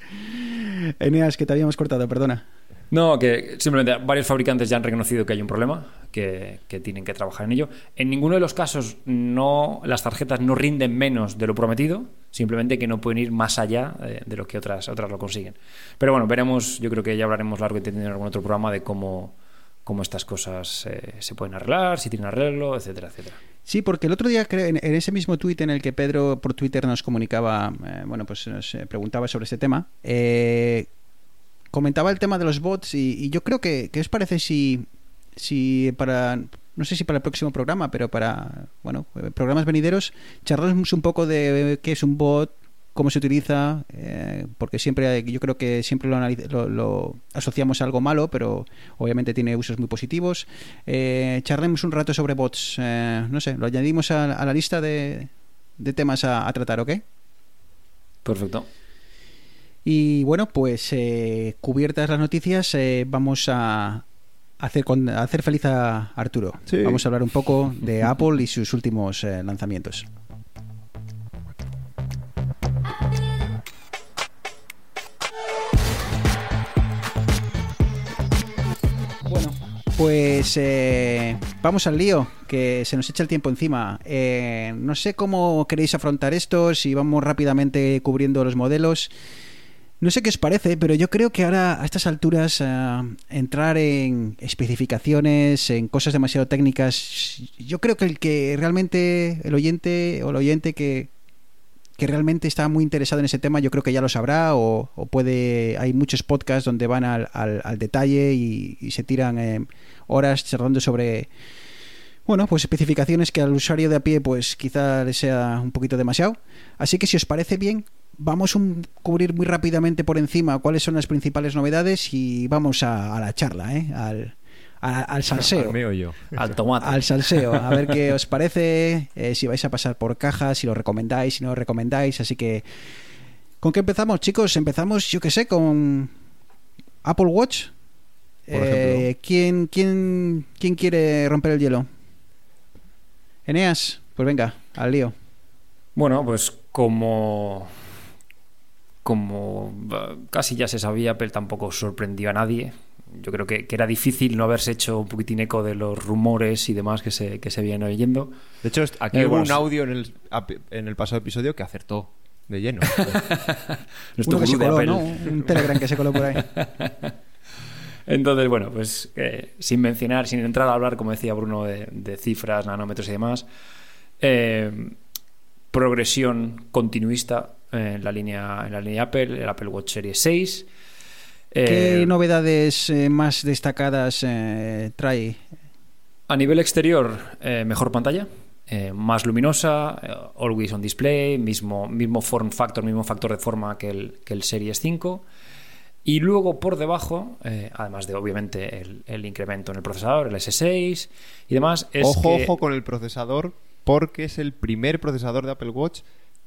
Eneas, que te habíamos cortado, perdona. No, que simplemente varios fabricantes ya han reconocido que hay un problema, que, que tienen que trabajar en ello. En ninguno de los casos no, las tarjetas no rinden menos de lo prometido, simplemente que no pueden ir más allá eh, de lo que otras, otras lo consiguen. Pero bueno, veremos, yo creo que ya hablaremos largo y tendido en algún otro programa de cómo, cómo estas cosas eh, se pueden arreglar, si tienen arreglo, etcétera, etcétera. Sí, porque el otro día, en ese mismo tuit en el que Pedro por Twitter nos comunicaba, eh, bueno, pues nos eh, preguntaba sobre este tema, eh, comentaba el tema de los bots y, yo creo que, ¿qué os parece si, si para, no sé si para el próximo programa, pero para, bueno, eh, programas venideros, charlamos un poco de qué es un bot, cómo se utiliza, eh, porque siempre yo creo que siempre lo, lo- lo asociamos a algo malo, pero obviamente tiene usos muy positivos. Eh, charlemos un rato sobre bots, eh, no sé, lo añadimos a, a la lista de, de temas a, a tratar, ¿ok? Perfecto. Y bueno, pues eh, cubiertas las noticias, eh, vamos a hacer, con- a hacer feliz a Arturo. Sí. Vamos a hablar un poco de Apple y sus últimos eh, lanzamientos. Bueno, pues eh, vamos al lío, que se nos echa el tiempo encima. Eh, no sé cómo queréis afrontar esto, si vamos rápidamente cubriendo los modelos. No sé qué os parece, pero yo creo que ahora a estas alturas eh, entrar en especificaciones, en cosas demasiado técnicas, yo creo que el que realmente, el oyente o el oyente que, que realmente está muy interesado en ese tema, yo creo que ya lo sabrá o, puede, hay muchos podcasts donde van al, al- al detalle y, y se tiran eh, horas charlando sobre, bueno, pues especificaciones que al usuario de a pie pues quizá le sea un poquito demasiado. Así que si os parece bien, vamos a cubrir muy rápidamente por encima cuáles son las principales novedades y vamos a, a la charla, ¿eh? al, a- al salseo. Al meollo. Al tomate. Al salseo, a ver qué os parece, eh, si vais a pasar por caja, si lo recomendáis, si no lo recomendáis. Así que, ¿con qué empezamos, chicos? Empezamos, yo qué sé, con Apple Watch. Por Eh, ejemplo. ¿quién, quién, ¿Quién quiere romper el hielo? Eneas, pues venga, al lío. Bueno, pues como como eh, casi ya se sabía, pero tampoco sorprendió a nadie. Yo creo que, que era difícil no haberse hecho un poquitín eco de los rumores y demás que se, que se vienen oyendo. De hecho, aquí Eh, hubo bueno, un audio en el, en el pasado episodio que acertó de lleno. Nuestro Uno que se coló, Apple. ¿no? Un Telegram que se coló por ahí. Entonces, bueno, pues eh, sin mencionar, sin entrar a hablar, como decía Bruno, de, de cifras, nanómetros y demás, eh, progresión continuista en la línea en la línea Apple, el Apple Watch Series 6. ¿Qué Eh, novedades eh, más destacadas eh, trae? A nivel exterior, eh, mejor pantalla, eh, más luminosa, eh, always on display, mismo, mismo form factor, mismo factor de forma que el, que el Series 5. Y luego por debajo, eh, además de obviamente el, el incremento en el procesador, el S6 y demás, es ojo, que- ojo con el procesador, porque es el primer procesador de Apple Watch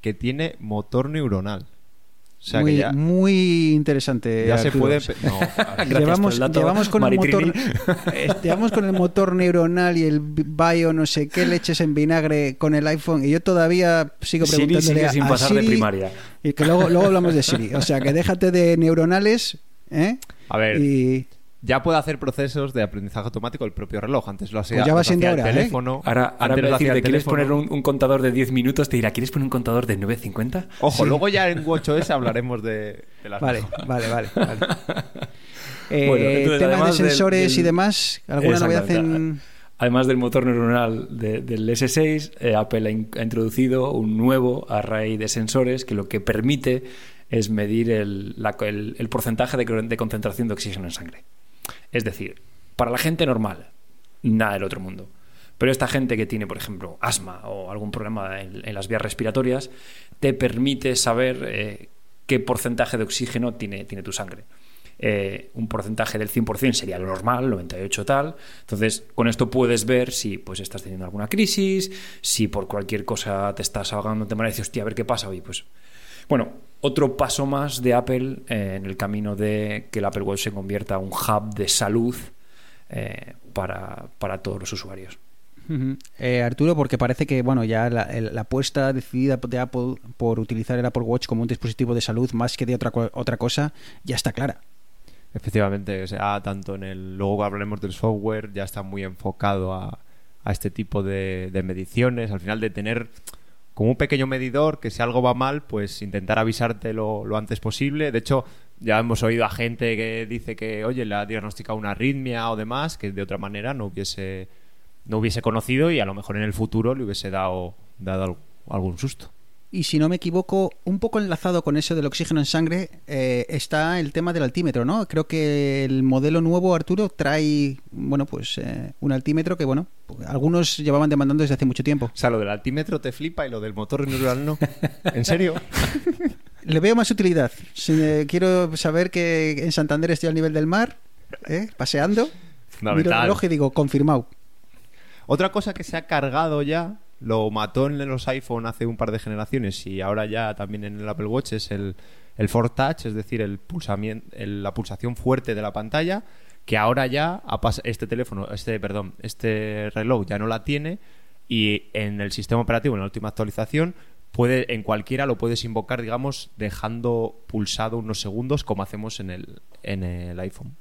que tiene motor neuronal. O sea muy, que ya, muy interesante. ya se puede. No, llevamos, por el dato, llevamos con el motor llevamos con el motor neuronal y el bio no sé qué leches en vinagre con el iPhone y yo todavía sigo Siri preguntándole a- sin a pasar de Siri primaria. y que luego, luego hablamos de Siri o sea que déjate de neuronales ¿eh? A ver, y ya puede hacer procesos de aprendizaje automático el propio reloj. Antes lo hacía, Pues ya va lo siendo hacía el hora, ¿eh? teléfono. Ahora, ahora de hacía decirte, ¿quieres teléfono. poner un, un contador de 10 minutos? Te dirá, ¿quieres poner un contador de 9.50? Ojo, luego ya en WatchOS hablaremos de, de las vale vale vale, vale. Eh, Bueno, entonces, temas de del- sensores y demás alguna novedad en Además del motor neuronal de- del S6, eh, Apple ha, in- ha introducido un nuevo array de sensores que lo que permite es medir el, la- el- el porcentaje de, de concentración de oxígeno en sangre. Es decir, para la gente normal, nada del otro mundo. Pero esta gente que tiene, por ejemplo, asma o algún problema en, las vías respiratorias, te permite saber eh, qué porcentaje de oxígeno tiene, tiene tu sangre. Eh, un porcentaje del 100% sería lo normal, 98 tal. Entonces, con esto puedes ver si pues estás teniendo alguna crisis, si por cualquier cosa te estás ahogando, te y dices, hostia, a ver qué pasa hoy. Pues, bueno, otro paso más de Apple eh, en el camino de que el Apple Watch se convierta en un hub de salud eh, para, para todos los usuarios. Eh, Arturo, porque parece que bueno ya la, apuesta decidida de Apple por utilizar el Apple Watch como un dispositivo de salud más que de otra, otra cosa ya está clara. Efectivamente, o sea, tanto en el. Luego hablemos del software, ya está muy enfocado a, a este tipo de, de, mediciones. Al final, de tener como un pequeño medidor que si algo va mal, pues intentar avisarte lo, antes posible. De hecho, ya hemos oído a gente que dice que, oye, le ha diagnosticado una arritmia o demás, que de otra manera no hubiese, no hubiese conocido y a lo mejor en el futuro le hubiese dado, dado algún susto. Y si no me equivoco, un poco enlazado con eso del oxígeno en sangre, eh, está el tema del altímetro, ¿no? Creo que el modelo nuevo, Arturo, trae, bueno, pues eh, un altímetro que, bueno, algunos llevaban demandando desde hace mucho tiempo. O sea, lo del altímetro te flipa y lo del motor neural no. ¿En serio? Le veo más utilidad. quiero saber que en Santander estoy al nivel del mar, ¿eh? paseando. Miro el reloj y digo, confirmado. Otra cosa que se ha cargado ya lo mató en los iPhone hace un par de generaciones y ahora ya también en el Apple Watch es el, el Force Touch, es decir, el la pulsación fuerte de la pantalla, que ahora ya este teléfono, este, perdón, este reloj ya no la tiene y en el sistema operativo, en la última actualización, puede, en cualquiera lo puedes invocar, digamos, dejando pulsado unos segundos como hacemos en el, en el iPhone.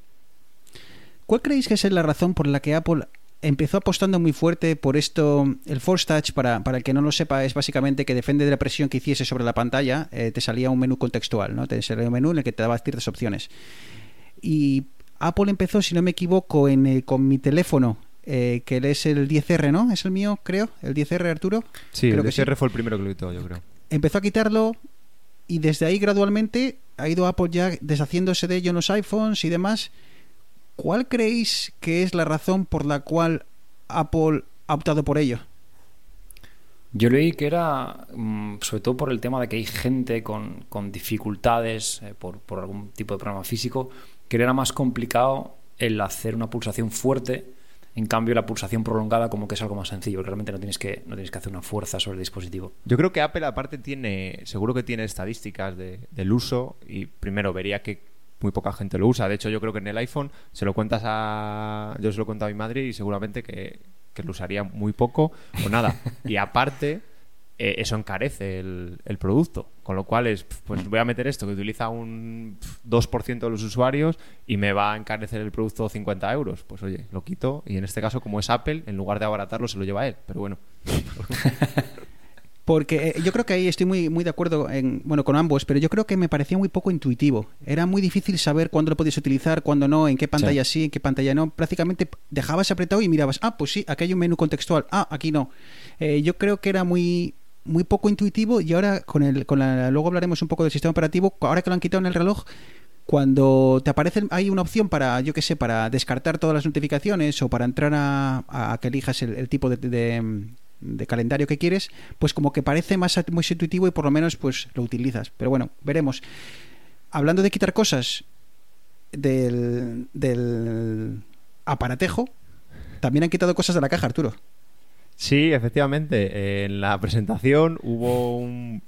¿Cuál creéis que es la razón por la que Apple empezó apostando muy fuerte por esto. El Force Touch, para, para el que no lo sepa, es básicamente que depende de la presión que hiciese sobre la pantalla, eh, te salía un menú contextual, ¿no? Te salía un menú en el que te daba ciertas opciones. Y Apple empezó, si no me equivoco, en con mi teléfono, eh, que es el 10R, ¿no? Es el mío, creo. El 10R, Arturo. Sí, el 10R fue el primero que lo quitó, yo creo. Empezó a quitarlo y desde ahí gradualmente ha ido Apple ya deshaciéndose de ello en los iPhones y demás. ¿Cuál creéis que es la razón por la cual Apple ha optado por ello? Yo leí que era mm, sobre todo por el tema de que hay gente con, dificultades eh, por, algún tipo de problema físico, que era más complicado el hacer una pulsación fuerte. En cambio, la pulsación prolongada como que es algo más sencillo, realmente no tienes que, no tienes que hacer una fuerza sobre el dispositivo. Yo creo que Apple aparte tiene, seguro que tiene estadísticas del uso y primero vería que muy poca gente lo usa. De hecho, yo creo que en el iPhone se lo cuentas a. Yo se lo cuento a mi madre y seguramente que, lo usaría muy poco o nada. y aparte, eh, eso encarece el, el, producto. Con lo cual es, pues voy a meter esto que utiliza un 2% de los usuarios y me va a encarecer el producto 50 euros. Pues oye, lo quito y en este caso, como es Apple, en lugar de abaratarlo, se lo lleva él. Pero bueno. Porque eh, yo creo que ahí estoy muy, muy de acuerdo en, bueno, con ambos, pero yo creo que me parecía muy poco intuitivo. Era muy difícil saber cuándo lo podías utilizar, cuándo no, en qué pantalla sí, en qué pantalla no. Prácticamente dejabas apretado y mirabas, ah, pues sí, aquí hay un menú contextual, ah, aquí no. Eh, yo creo que era muy, muy poco intuitivo y ahora con el, con la, luego hablaremos un poco del sistema operativo, ahora que lo han quitado en el reloj, cuando te aparece hay una opción para yo qué sé para descartar todas las notificaciones o para entrar a, que elijas el, tipo de, de calendario que quieres, pues como que parece más muy intuitivo y por lo menos pues lo utilizas. Pero bueno, veremos. Hablando de quitar cosas del, del aparatejo, también han quitado cosas de la caja, Arturo. Sí, efectivamente. En la presentación hubo un,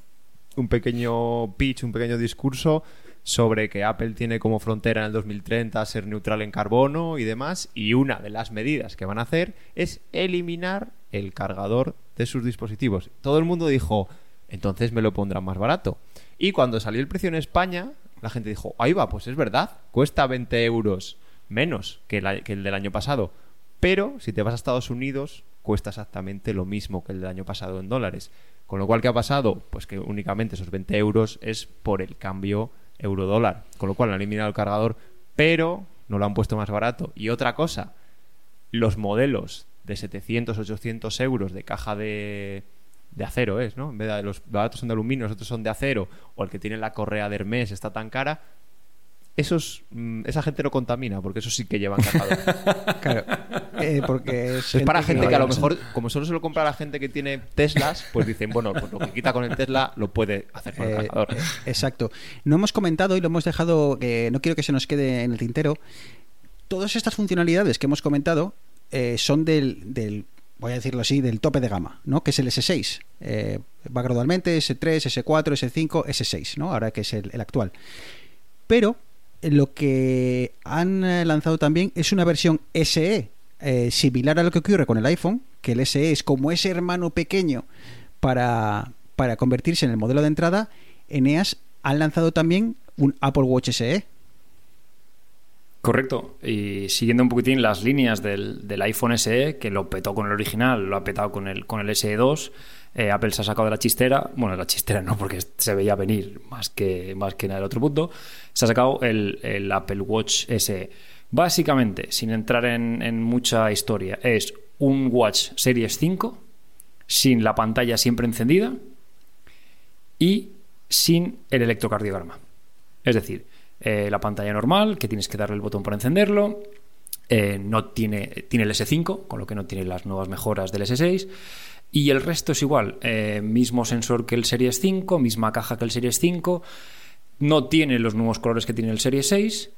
un pequeño pitch, un pequeño discurso sobre que Apple tiene como frontera en el 2030 ser neutral en carbono y demás, y una de las medidas que van a hacer es eliminar el cargador de sus dispositivos. Todo el mundo dijo, entonces me lo pondrán más barato. Y cuando salió el precio en España, la gente dijo, ahí va, pues es verdad, cuesta 20 euros menos que, el del año pasado. Pero si te vas a Estados Unidos, cuesta exactamente lo mismo que el del año pasado en dólares. Con lo cual, ¿qué ha pasado? Pues que únicamente esos 20 euros es por el cambio euro-dólar, con lo cual han eliminado el cargador, pero no lo han puesto más barato. Y otra cosa, los modelos de 700, 800 euros de caja de, de acero es, ¿no? En vez de los baratos son de aluminio, los otros son de acero, o el que tiene la correa de Hermes está tan cara, esos, mm, esa gente no contamina, porque eso sí que llevan cargador. Claro. Eh, porque es, es para gente que a lo mejor, como solo se lo compra la gente que tiene Teslas, pues dicen, bueno, pues lo que quita con el Tesla lo puede hacer con el Eh, eh, exacto. No hemos comentado y lo hemos dejado, no quiero que se nos quede en el tintero. Todas estas funcionalidades que hemos comentado eh, son del, del, voy a decirlo así, del tope de gama, ¿no? Que es el S6. Eh, va gradualmente S3, S4, S5, S6, ¿no? Ahora que es el, actual. Pero eh, lo que han lanzado también es una versión SE, similar a lo que ocurre con el iPhone, que el SE es como ese hermano pequeño para, para convertirse en el modelo de entrada. Eneas han lanzado también un Apple Watch. SE. Correcto. Y siguiendo un poquitín las líneas del, del iPhone SE, que lo petó con el original, lo ha petado con el, con el SE2, eh, Apple se ha sacado de la chistera, bueno, de la chistera no, porque se veía venir más que, más que en el otro punto, se ha sacado el, el Apple Watch SE. Básicamente, sin entrar en, en mucha historia, es un Watch Series 5, sin la pantalla siempre encendida y sin el electrocardiograma. Es decir, eh, la pantalla normal, que tienes que darle el botón para encenderlo, eh, no tiene, tiene el S5, con lo que no tiene las nuevas mejoras del S6. Y el resto es igual, eh, mismo sensor que el Series 5, misma caja que el Series 5, no tiene los nuevos colores que tiene el Series 6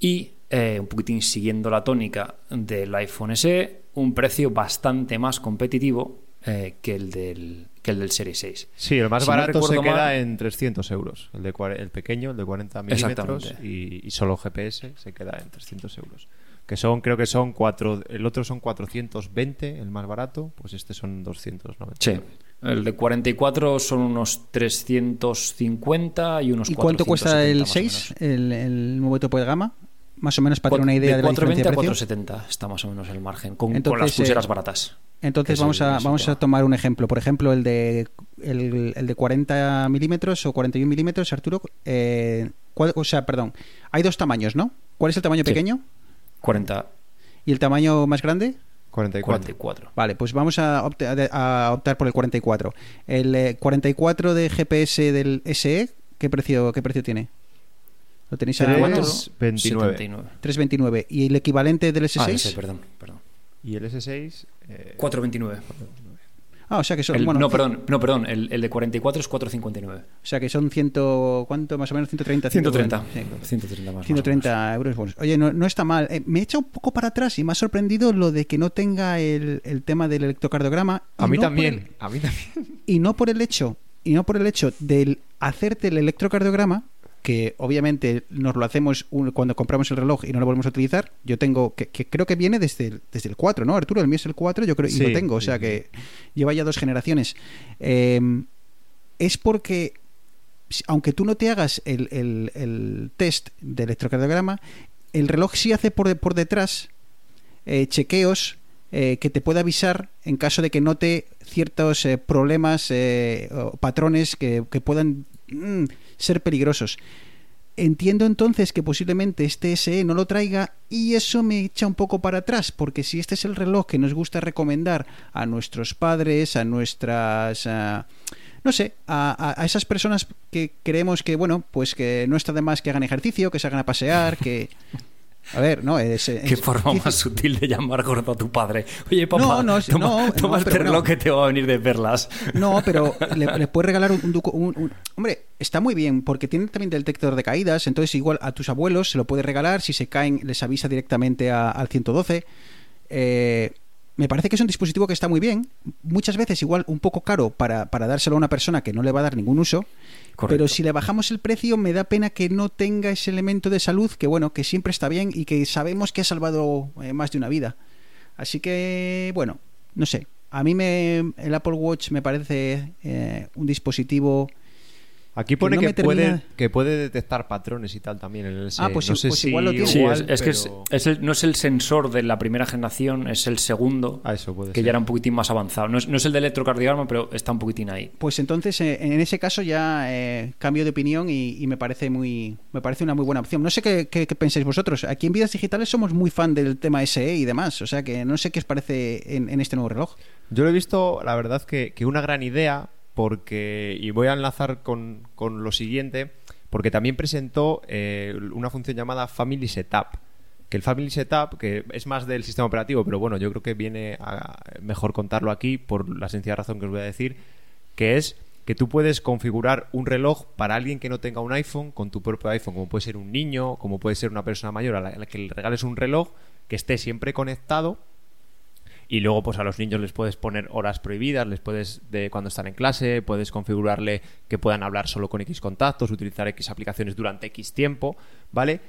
y un poquitín siguiendo la tónica del iPhone SE, un precio bastante más competitivo eh, que, el del, que el del Series 6. Sí, el más Si no barato se recuerdo queda mal- en 300 euros. El, de el pequeño, el de 40 milímetros y, y solo GPS se queda en 300 euros. Que son, creo que son cuatro, el otro son 420, el más barato, pues este son 290. Sí. El de 44 son unos 350 y unos ¿Y cuánto cuesta el 470 más o 6, menos. el, el nuevo tope de gama? Más o menos para tener una idea de, de la 420 diferencia de precio. 470 está más o menos el margen, con, con las pulseras eh, baratas. Entonces vamos el- a, vamos a tomar un ejemplo. Por ejemplo, el de el, el de 40 milímetros o 41 milímetros, Arturo. eh, ¿cuál- o sea, perdón. Hay dos tamaños, ¿no? ¿Cuál es el tamaño Sí. pequeño 40, y el tamaño más grande? 44. 44. Vale, pues vamos a, opta- a optar por el 44. El eh, 44 de GPS del SE, ¿qué precio, qué precio tiene? ¿Lo tenéis a la mano? 329. 79. 329. ¿Y el equivalente del S6? Ah, ese, perdón, perdón. Y el S6, eh, 429. Ah, o sea que son. El- bueno, no, perdón, no, perdón. El, el de 44 es 459. O sea que son ciento. ¿Cuánto? Más o menos 130. 130. Sí. 130 más. más o 130 euros. Oye, no, no está mal. Eh, me he echado un poco para atrás y me ha sorprendido lo de que no tenga el, el tema del electrocardiograma. a mí no también, el- a mí también. y no por el hecho y no por el hecho de hacerte el electrocardiograma que obviamente nos lo hacemos un- cuando compramos el reloj y no lo volvemos a utilizar yo tengo que, que creo que viene desde el, desde el 4 ¿no Arturo? el mío es el 4 yo creo y Sí, lo tengo o sea que lleva ya dos generaciones Eh, es porque aunque tú no te hagas el, el- el test de electrocardiograma el reloj sí hace por, por detrás eh, chequeos eh, que te puede avisar en caso de que note ciertos eh, problemas o patrones que, que puedan mm, ser peligrosos. Entiendo entonces que posiblemente este SE no lo traiga y eso me echa un poco para atrás, porque si este es el reloj que nos gusta recomendar a nuestros padres, a nuestras... no sé, a, a- a esas personas que creemos que, bueno, pues que no está de más que hagan ejercicio, que se hagan a pasear, que... A ver, no, es... Qué es- forma más sutil de llamar gordo a tu padre. Oye, papá, No, no, toma, no, no, toma este pero reloj no. que te va a venir de perlas. No, pero le, le puedes regalar un, un duco- un- un- Hombre, está muy bien, porque tiene también detector de caídas, entonces igual a tus abuelos se lo puedes regalar, si se caen les avisa directamente a- al 112. Eh, me parece que es un dispositivo que está muy bien, muchas veces igual un poco caro para, para dárselo a una persona que no le va a dar ningún uso, Correcto. pero si le bajamos el precio me da pena que no tenga ese elemento de salud que bueno, que siempre está bien y que sabemos que ha salvado eh, más de una vida. Así que, bueno, no sé. A mí me, el Apple Watch me parece eh, un dispositivo. Aquí pone no que, termina- puede, que puede detectar patrones y tal también en el SE. Ah, pues no sí, sé pues si igual lo tiene. Sí, igual, es, es que es, el- no es el sensor de la primera generación, es el segundo, Ah, eso puede que ser. ya era un poquitín más avanzado. No es, no es el de electrocardiograma, pero está un poquitín ahí. Pues entonces, eh, en ese caso ya eh, cambio de opinión y, y me parece muy, me parece una muy buena opción. No sé qué, qué- qué pensáis vosotros. Aquí en Vidas Digitales somos muy fan del tema SE y demás, o sea que no sé qué os parece en, en este nuevo reloj. Yo lo he visto, la verdad, que, que una gran idea, porque, y voy a enlazar con, con lo siguiente, porque también presentó eh, una función llamada Family Setup. Que el Family Setup, que es más del sistema operativo, pero bueno, yo creo que viene a mejor contarlo aquí por la sencilla razón que os voy a decir, que es que tú puedes configurar un reloj para alguien que no tenga un iPhone con tu propio iPhone, como puede ser un niño, como puede ser una persona mayor a la que le regales un reloj que esté siempre conectado y luego pues a los niños les puedes poner horas prohibidas, les puedes de cuando están en clase, puedes configurarle que puedan hablar solo con X contactos, utilizar X aplicaciones durante X tiempo, ¿vale?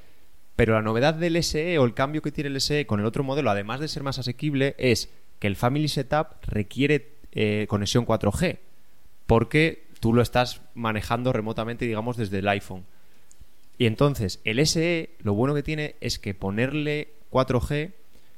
Pero la novedad del SE o el cambio que tiene el SE con el otro modelo, además de ser más asequible, es que el Family Setup requiere eh, conexión 4G porque tú lo estás manejando remotamente, digamos, desde el iPhone. Y entonces, el SE, lo bueno que tiene es que ponerle 4G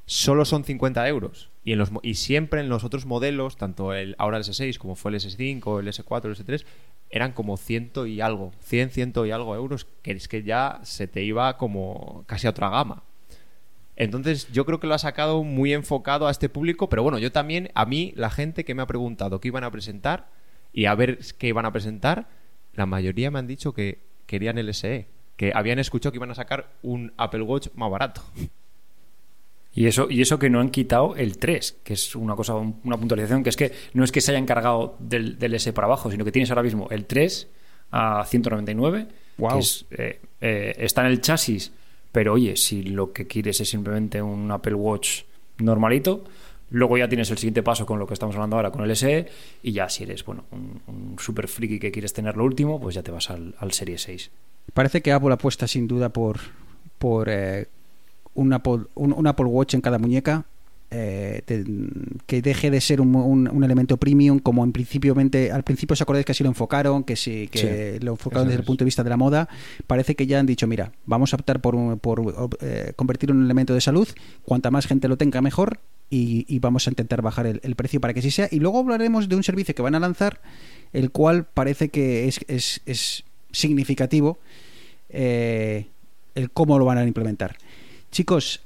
solo son 50 euros. Y, en los, y siempre en los otros modelos, tanto el ahora el S6 como fue el S5, el S4, el S3, eran como ciento y algo, 100, ciento y algo euros, que es que ya se te iba como casi a otra gama. Entonces yo creo que lo ha sacado muy enfocado a este público, pero bueno, yo también, a mí, la gente que me ha preguntado qué iban a presentar, y a ver qué iban a presentar, la mayoría me han dicho que querían el SE, que habían escuchado que iban a sacar un Apple Watch más barato. Y eso, y eso que no han quitado el 3, que es una cosa, una puntualización, que es que no es que se hayan cargado del, del S para abajo, sino que tienes ahora mismo el 3 a 199, que eh, eh, está en el chasis, pero oye, si lo que quieres es simplemente un Apple Watch normalito, Luego ya tienes el siguiente paso con lo que estamos hablando ahora, con el SE, y ya si eres bueno un, super friki que quieres tener lo último, pues ya te vas al, al Serie 6. Parece que Apple apuesta sin duda por, por eh, un, Apple, un, Apple Watch en cada muñeca. Eh, que deje de ser un, un, elemento premium como en principio al principio os acordáis que así lo enfocaron que sí que lo enfocaron desde el punto de vista de la moda parece que ya han dicho mira vamos a optar por, por eh, convertir en un elemento de salud cuanta más gente lo tenga mejor y, vamos a intentar bajar el, precio para que así sea. Y luego hablaremos de un servicio que van a lanzar, el cual parece que es, es, significativo eh, el cómo lo van a implementar. Chicos,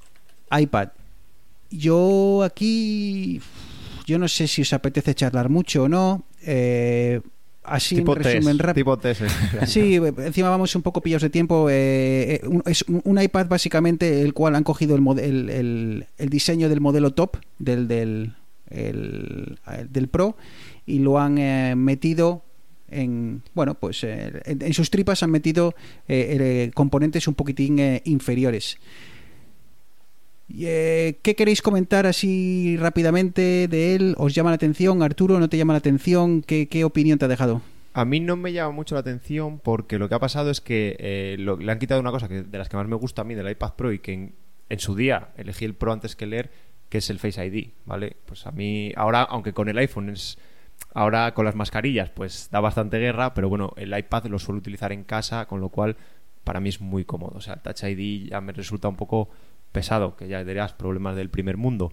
iPad. Yo aquí, yo no sé si os apetece charlar mucho o no. Eh, así tipo en resumen rápido. Sí, encima vamos un poco pillados de tiempo. Eh, eh, es un, iPad básicamente el cual han cogido el, el, diseño del modelo top del, del, del Pro y lo han eh, metido en bueno pues en, sus tripas han metido componentes un poquitín inferiores eh, ¿Qué queréis comentar así rápidamente de él? ¿Os llama la atención? Arturo, ¿no te llama la atención? ¿Qué, opinión te ha dejado? A mí no me llama mucho la atención porque lo que ha pasado es que eh, le han quitado una cosa que, de las que más me gusta a mí del iPad Pro y que en, su día elegí el Pro antes que leer, que es el Face ID, ¿vale? Pues a mí ahora, aunque con el iPhone es... Ahora con las mascarillas pues da bastante guerra, pero bueno, el iPad lo suelo utilizar en casa, con lo cual para mí es muy cómodo. O sea, el Touch ID ya me resulta un poco pesado, que ya dirías problemas del primer mundo.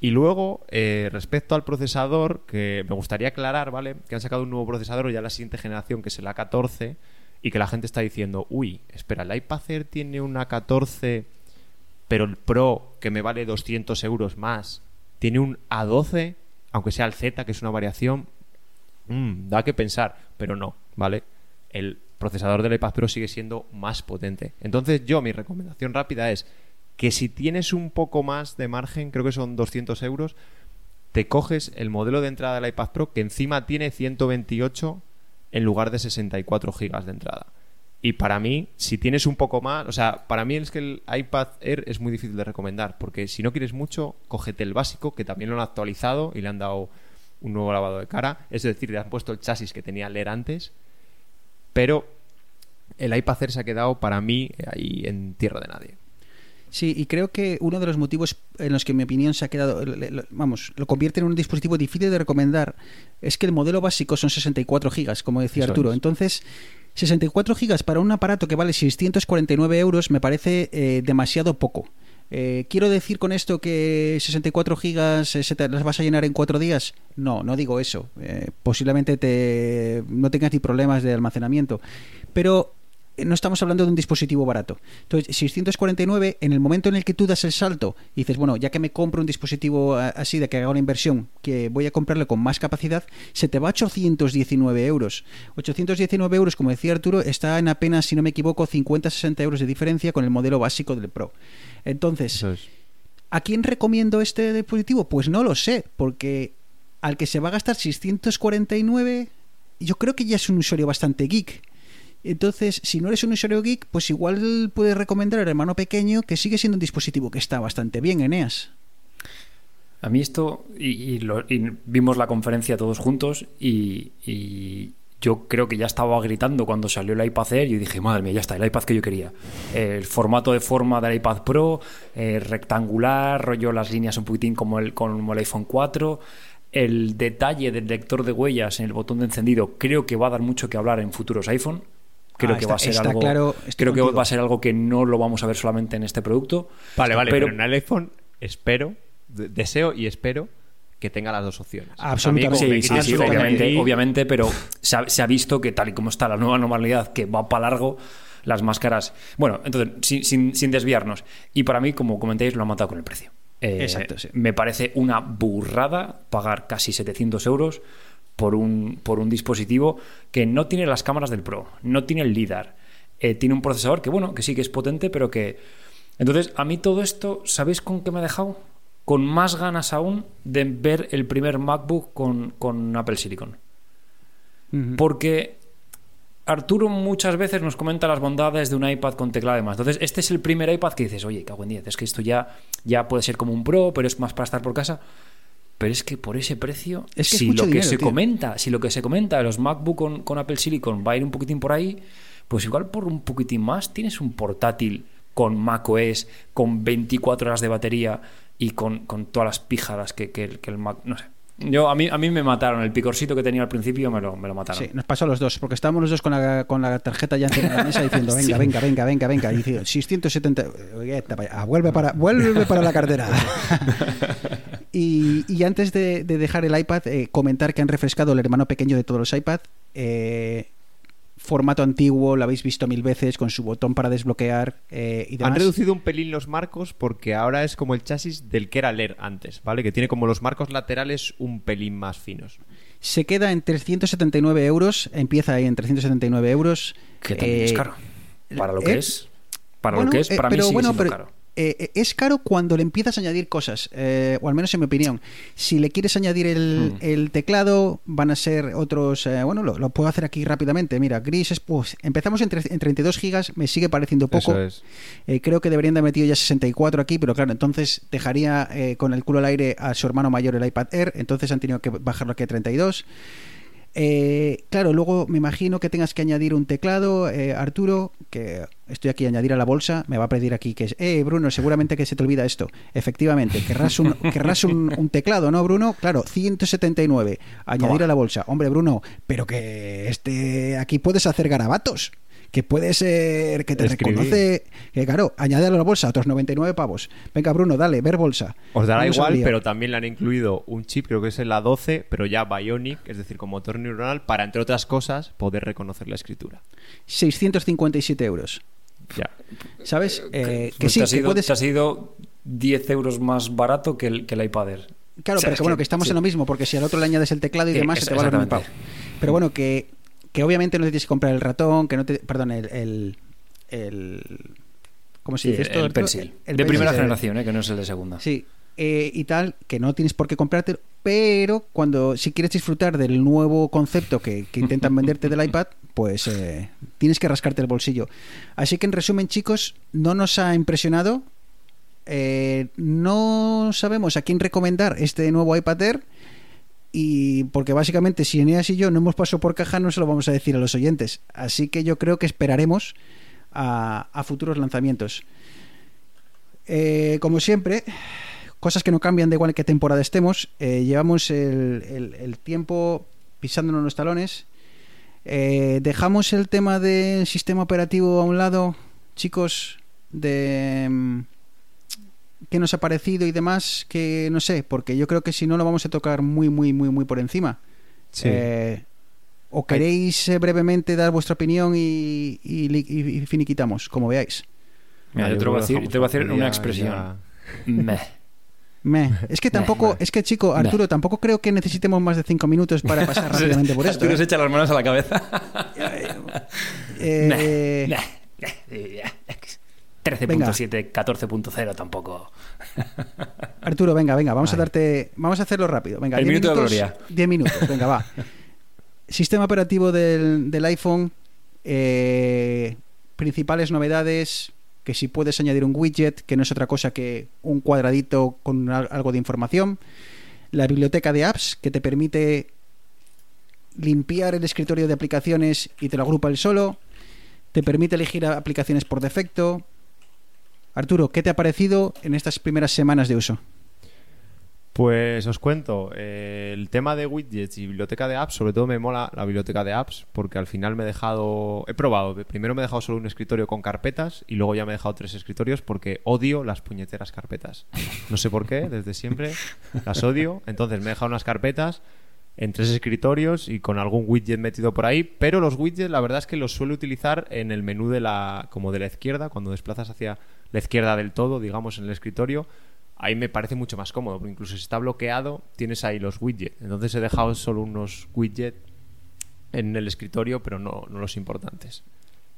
Y luego, eh, respecto al procesador, que me gustaría aclarar, ¿vale? Que han sacado un nuevo procesador ya la siguiente generación, que es el A14, y que la gente está diciendo, uy, espera, el iPad Air tiene un A14, pero el Pro, que me vale 200 euros más, tiene un A12, aunque sea el Z, que es una variación, mm, da que pensar, pero no, ¿vale? El procesador del iPad Pro sigue siendo más potente. Entonces yo, mi recomendación rápida es que si tienes un poco más de margen, creo que son 200 euros, te coges el modelo de entrada del iPad Pro que encima tiene 128 en lugar de 64 gigas de entrada. Y para mí, si tienes un poco más, o sea, para mí es que el iPad Air es muy difícil de recomendar, porque si no quieres mucho, cógete el básico, que también lo han actualizado y le han dado un nuevo lavado de cara, es decir, le han puesto el chasis que tenía leer antes, pero el iPad Air se ha quedado para mí ahí en tierra de nadie. Sí, y creo que uno de los motivos en los que mi opinión se ha quedado, vamos, lo convierte en un dispositivo difícil de recomendar, es que el modelo básico son 64 gigas, como decía Arturo. Entonces, 64 gigas para un aparato que vale 649 euros me parece eh, demasiado poco. Eh, ¿Quiero decir con esto que 64 gigas eh, se te las vas a llenar en cuatro días? No, no digo eso. posiblemente te, no tengas ni problemas de almacenamiento. Pero no estamos hablando de un dispositivo barato. Entonces, 649, en el momento en el que tú das el salto y dices, bueno, ya que me compro un dispositivo a- así de que haga una inversión, que voy a comprarle con más capacidad, se te va a 819 euros. 819 euros, como decía Arturo, está en apenas, si no me equivoco, 50-60 euros de diferencia con el modelo básico del Pro. Entonces, es. ¿A quién recomiendo este dispositivo? Pues no lo sé, porque al que se va a gastar 649, yo creo que ya es un usuario bastante geek. Entonces, si no eres un usuario geek, pues igual puedes recomendar al hermano pequeño, que sigue siendo un dispositivo que está bastante bien, Eneas. A mí esto, y, lo- vimos la conferencia todos juntos y, yo creo que ya estaba gritando cuando salió el iPad Air y dije, madre mía, ya está, el iPad que yo quería. El formato de forma del iPad Pro, eh, rectangular, rollo las líneas un poquitín como el, como el iPhone 4. El detalle del lector de huellas en el botón de encendido creo que va a dar mucho que hablar en futuros iPhone. Creo Ah, que está- va a ser está algo. claro, creo que va a ser algo que no lo vamos a ver solamente en este producto. Vale, vale, pero, pero en el iPhone espero, de- deseo y espero que tenga las dos opciones. Absolutamente. A mí, como me Sí, sí, quites sí, lo que obviamente, pero se ha, se ha visto que tal y como está la nueva normalidad, que va para largo, las máscaras. Bueno, entonces, sin, sin- sin desviarnos. Y para mí, como comentáis, lo han matado con el precio. Eh, Exacto, sí. Me parece una burrada pagar casi 700 euros por un, por un dispositivo que no tiene las cámaras del Pro, no tiene el LIDAR, eh, tiene un procesador que, bueno, que sí que es potente, pero que. Entonces, a mí todo esto, ¿sabéis con qué me ha dejado? Con más ganas aún de ver el primer MacBook con, con Apple Silicon. Porque Arturo muchas veces nos comenta las bondades de un iPad con teclado y demás. Entonces, este es el primer iPad que dices, oye, cago en 10, es que esto ya, ya puede ser como un Pro, pero es más para estar por casa. Pero es que por ese precio, Es que es si lo que dinero, se tío. comenta, si lo que se comenta de los MacBook con, con Apple Silicon va a ir un poquitín por ahí, pues igual por un poquitín más tienes un portátil con macOS, con 24 horas de batería y con, con todas las pijadas que, que el- que el Mac. No sé. Yo, a, mí, a mí me mataron. El picorcito que tenía al principio me lo, me lo mataron. Sí, nos pasó a los dos, porque estábamos los dos con la, con la tarjeta ya encima de la mesa diciendo, venga, venga, venga, venga, venga, y diciendo, 670, oye, esta pa' allá, vuelve para, vuelve para la cartera. y, y antes de, de dejar el iPad, eh, comentar que han refrescado el hermano pequeño de todos los iPad, eh, formato antiguo, lo habéis visto mil veces, con su botón para desbloquear eh, y demás. Han reducido un pelín los marcos porque ahora es como el chasis del que era Air antes, ¿vale? Que tiene como los marcos laterales un pelín más finos. Se queda en 379 euros, empieza ahí en 379 euros. Que también es caro. Para lo eh, que es. Para Bueno, lo que es, eh, para mí pero sigue bueno, siendo pero, caro. Eh, eh, es caro cuando le empiezas a añadir cosas, eh, o al menos en mi opinión. Si le quieres añadir el, el teclado, van a ser otros. eh, bueno, lo, lo puedo hacer aquí rápidamente. Mira, grises, pues empezamos en, tre- en 32 gigas, me sigue pareciendo poco. Es. Creo que deberían de haber metido ya 64 aquí, pero claro, entonces dejaría con el culo al aire a su hermano mayor el iPad Air, entonces han tenido que bajarlo aquí a 32. Eh, claro, luego me imagino que tengas que añadir un teclado, eh, Arturo, que estoy aquí a añadir a la bolsa, me va a pedir aquí que es, eh, Bruno, seguramente que se te olvida esto. Efectivamente, querrás un, querrás un, un teclado, ¿no, Bruno? Claro, 179, añadir Toma. a la bolsa. Hombre, Bruno, pero que este aquí puedes hacer garabatos. Que puede ser que te reconoce. Que claro, añádelo a la bolsa, otros 99 pavos. Venga, Bruno, dale, ver bolsa. Os dará Vamos igual, pero también le han incluido un chip, creo que es el A12, pero ya Bionic, es decir, con motor neuronal, para, entre otras cosas, poder reconocer la escritura. 657 euros. Ya. ¿Sabes? Eh, que Pues sí, te, has que ido, puedes. te has ido 10 euros más barato que el, que el iPad Air. Claro, O sea, pero que bueno, que- estamos sí. en lo mismo, porque si al otro le añades el teclado y demás, se te va a exactamente. Pero bueno, que, que obviamente no te tienes que comprar el ratón, que no te. Perdón, el. el, el- ¿Cómo se Sí, dice esto? el Arturo? Pencil. El de primera eh, generación, eh, que no es el de segunda. Sí, eh, y tal, que no tienes por qué comprarte, pero cuando si quieres disfrutar del nuevo concepto que, intentan venderte del iPad, pues eh, tienes que rascarte el bolsillo. Así que en resumen, chicos, no nos ha impresionado. eh, no sabemos a quién recomendar este nuevo iPad Air. Y porque básicamente si Eneas y yo no hemos pasado por caja, no se lo vamos a decir a los oyentes. Así que yo creo que esperaremos a, futuros lanzamientos. Como siempre, cosas que no cambian de igual que temporada estemos. eh, llevamos el, el- el tiempo pisándonos los talones. Eh, dejamos el tema del sistema operativo a un lado, chicos, de mm, qué nos ha parecido y demás, que no sé, porque yo creo que si no lo vamos a tocar muy, muy, muy, muy por encima. Sí. Eh, ¿O queréis eh, brevemente dar vuestra opinión y, y li- y- y finiquitamos, como veáis? Mira, yo te lo voy a decir, te voy a por una expresión. ya. Meh. Es que tampoco, es que chico, Arturo, tampoco creo que necesitemos más de cinco minutos para pasar rápidamente por esto. Arturo se ¿eh? echa las manos a la cabeza. Eh, Meh, meh, eh, 13.7, 14.0 tampoco. Arturo, venga, venga, vamos a darte, vamos a hacerlo rápido. Venga, El 10 minuto de minutos, gloria. 10 minutos, venga, va. Sistema operativo del, del iPhone, eh, principales novedades, que si puedes añadir un widget, que no es otra cosa que un cuadradito con al- algo de información, la biblioteca de apps, que te permite limpiar el escritorio de aplicaciones y te lo agrupa él solo, te permite elegir aplicaciones por defecto. Arturo, ¿qué te ha parecido en estas primeras semanas de uso? Pues os cuento, eh, el tema de widgets y biblioteca de apps, sobre todo me mola la biblioteca de apps, porque al final me he dejado, he probado, primero me he dejado solo un escritorio con carpetas y luego ya me he dejado tres escritorios porque odio las puñeteras carpetas. No sé por qué, desde siempre las odio, entonces me he dejado unas carpetas en tres escritorios y con algún widget metido por ahí, pero los widgets la verdad es que los suelo utilizar en el menú de la como de la izquierda, cuando desplazas hacia la izquierda del todo, digamos en el escritorio, ahí me parece mucho más cómodo, porque incluso si está bloqueado, tienes ahí los widgets. Entonces he dejado solo unos widgets en el escritorio, pero no, no los importantes.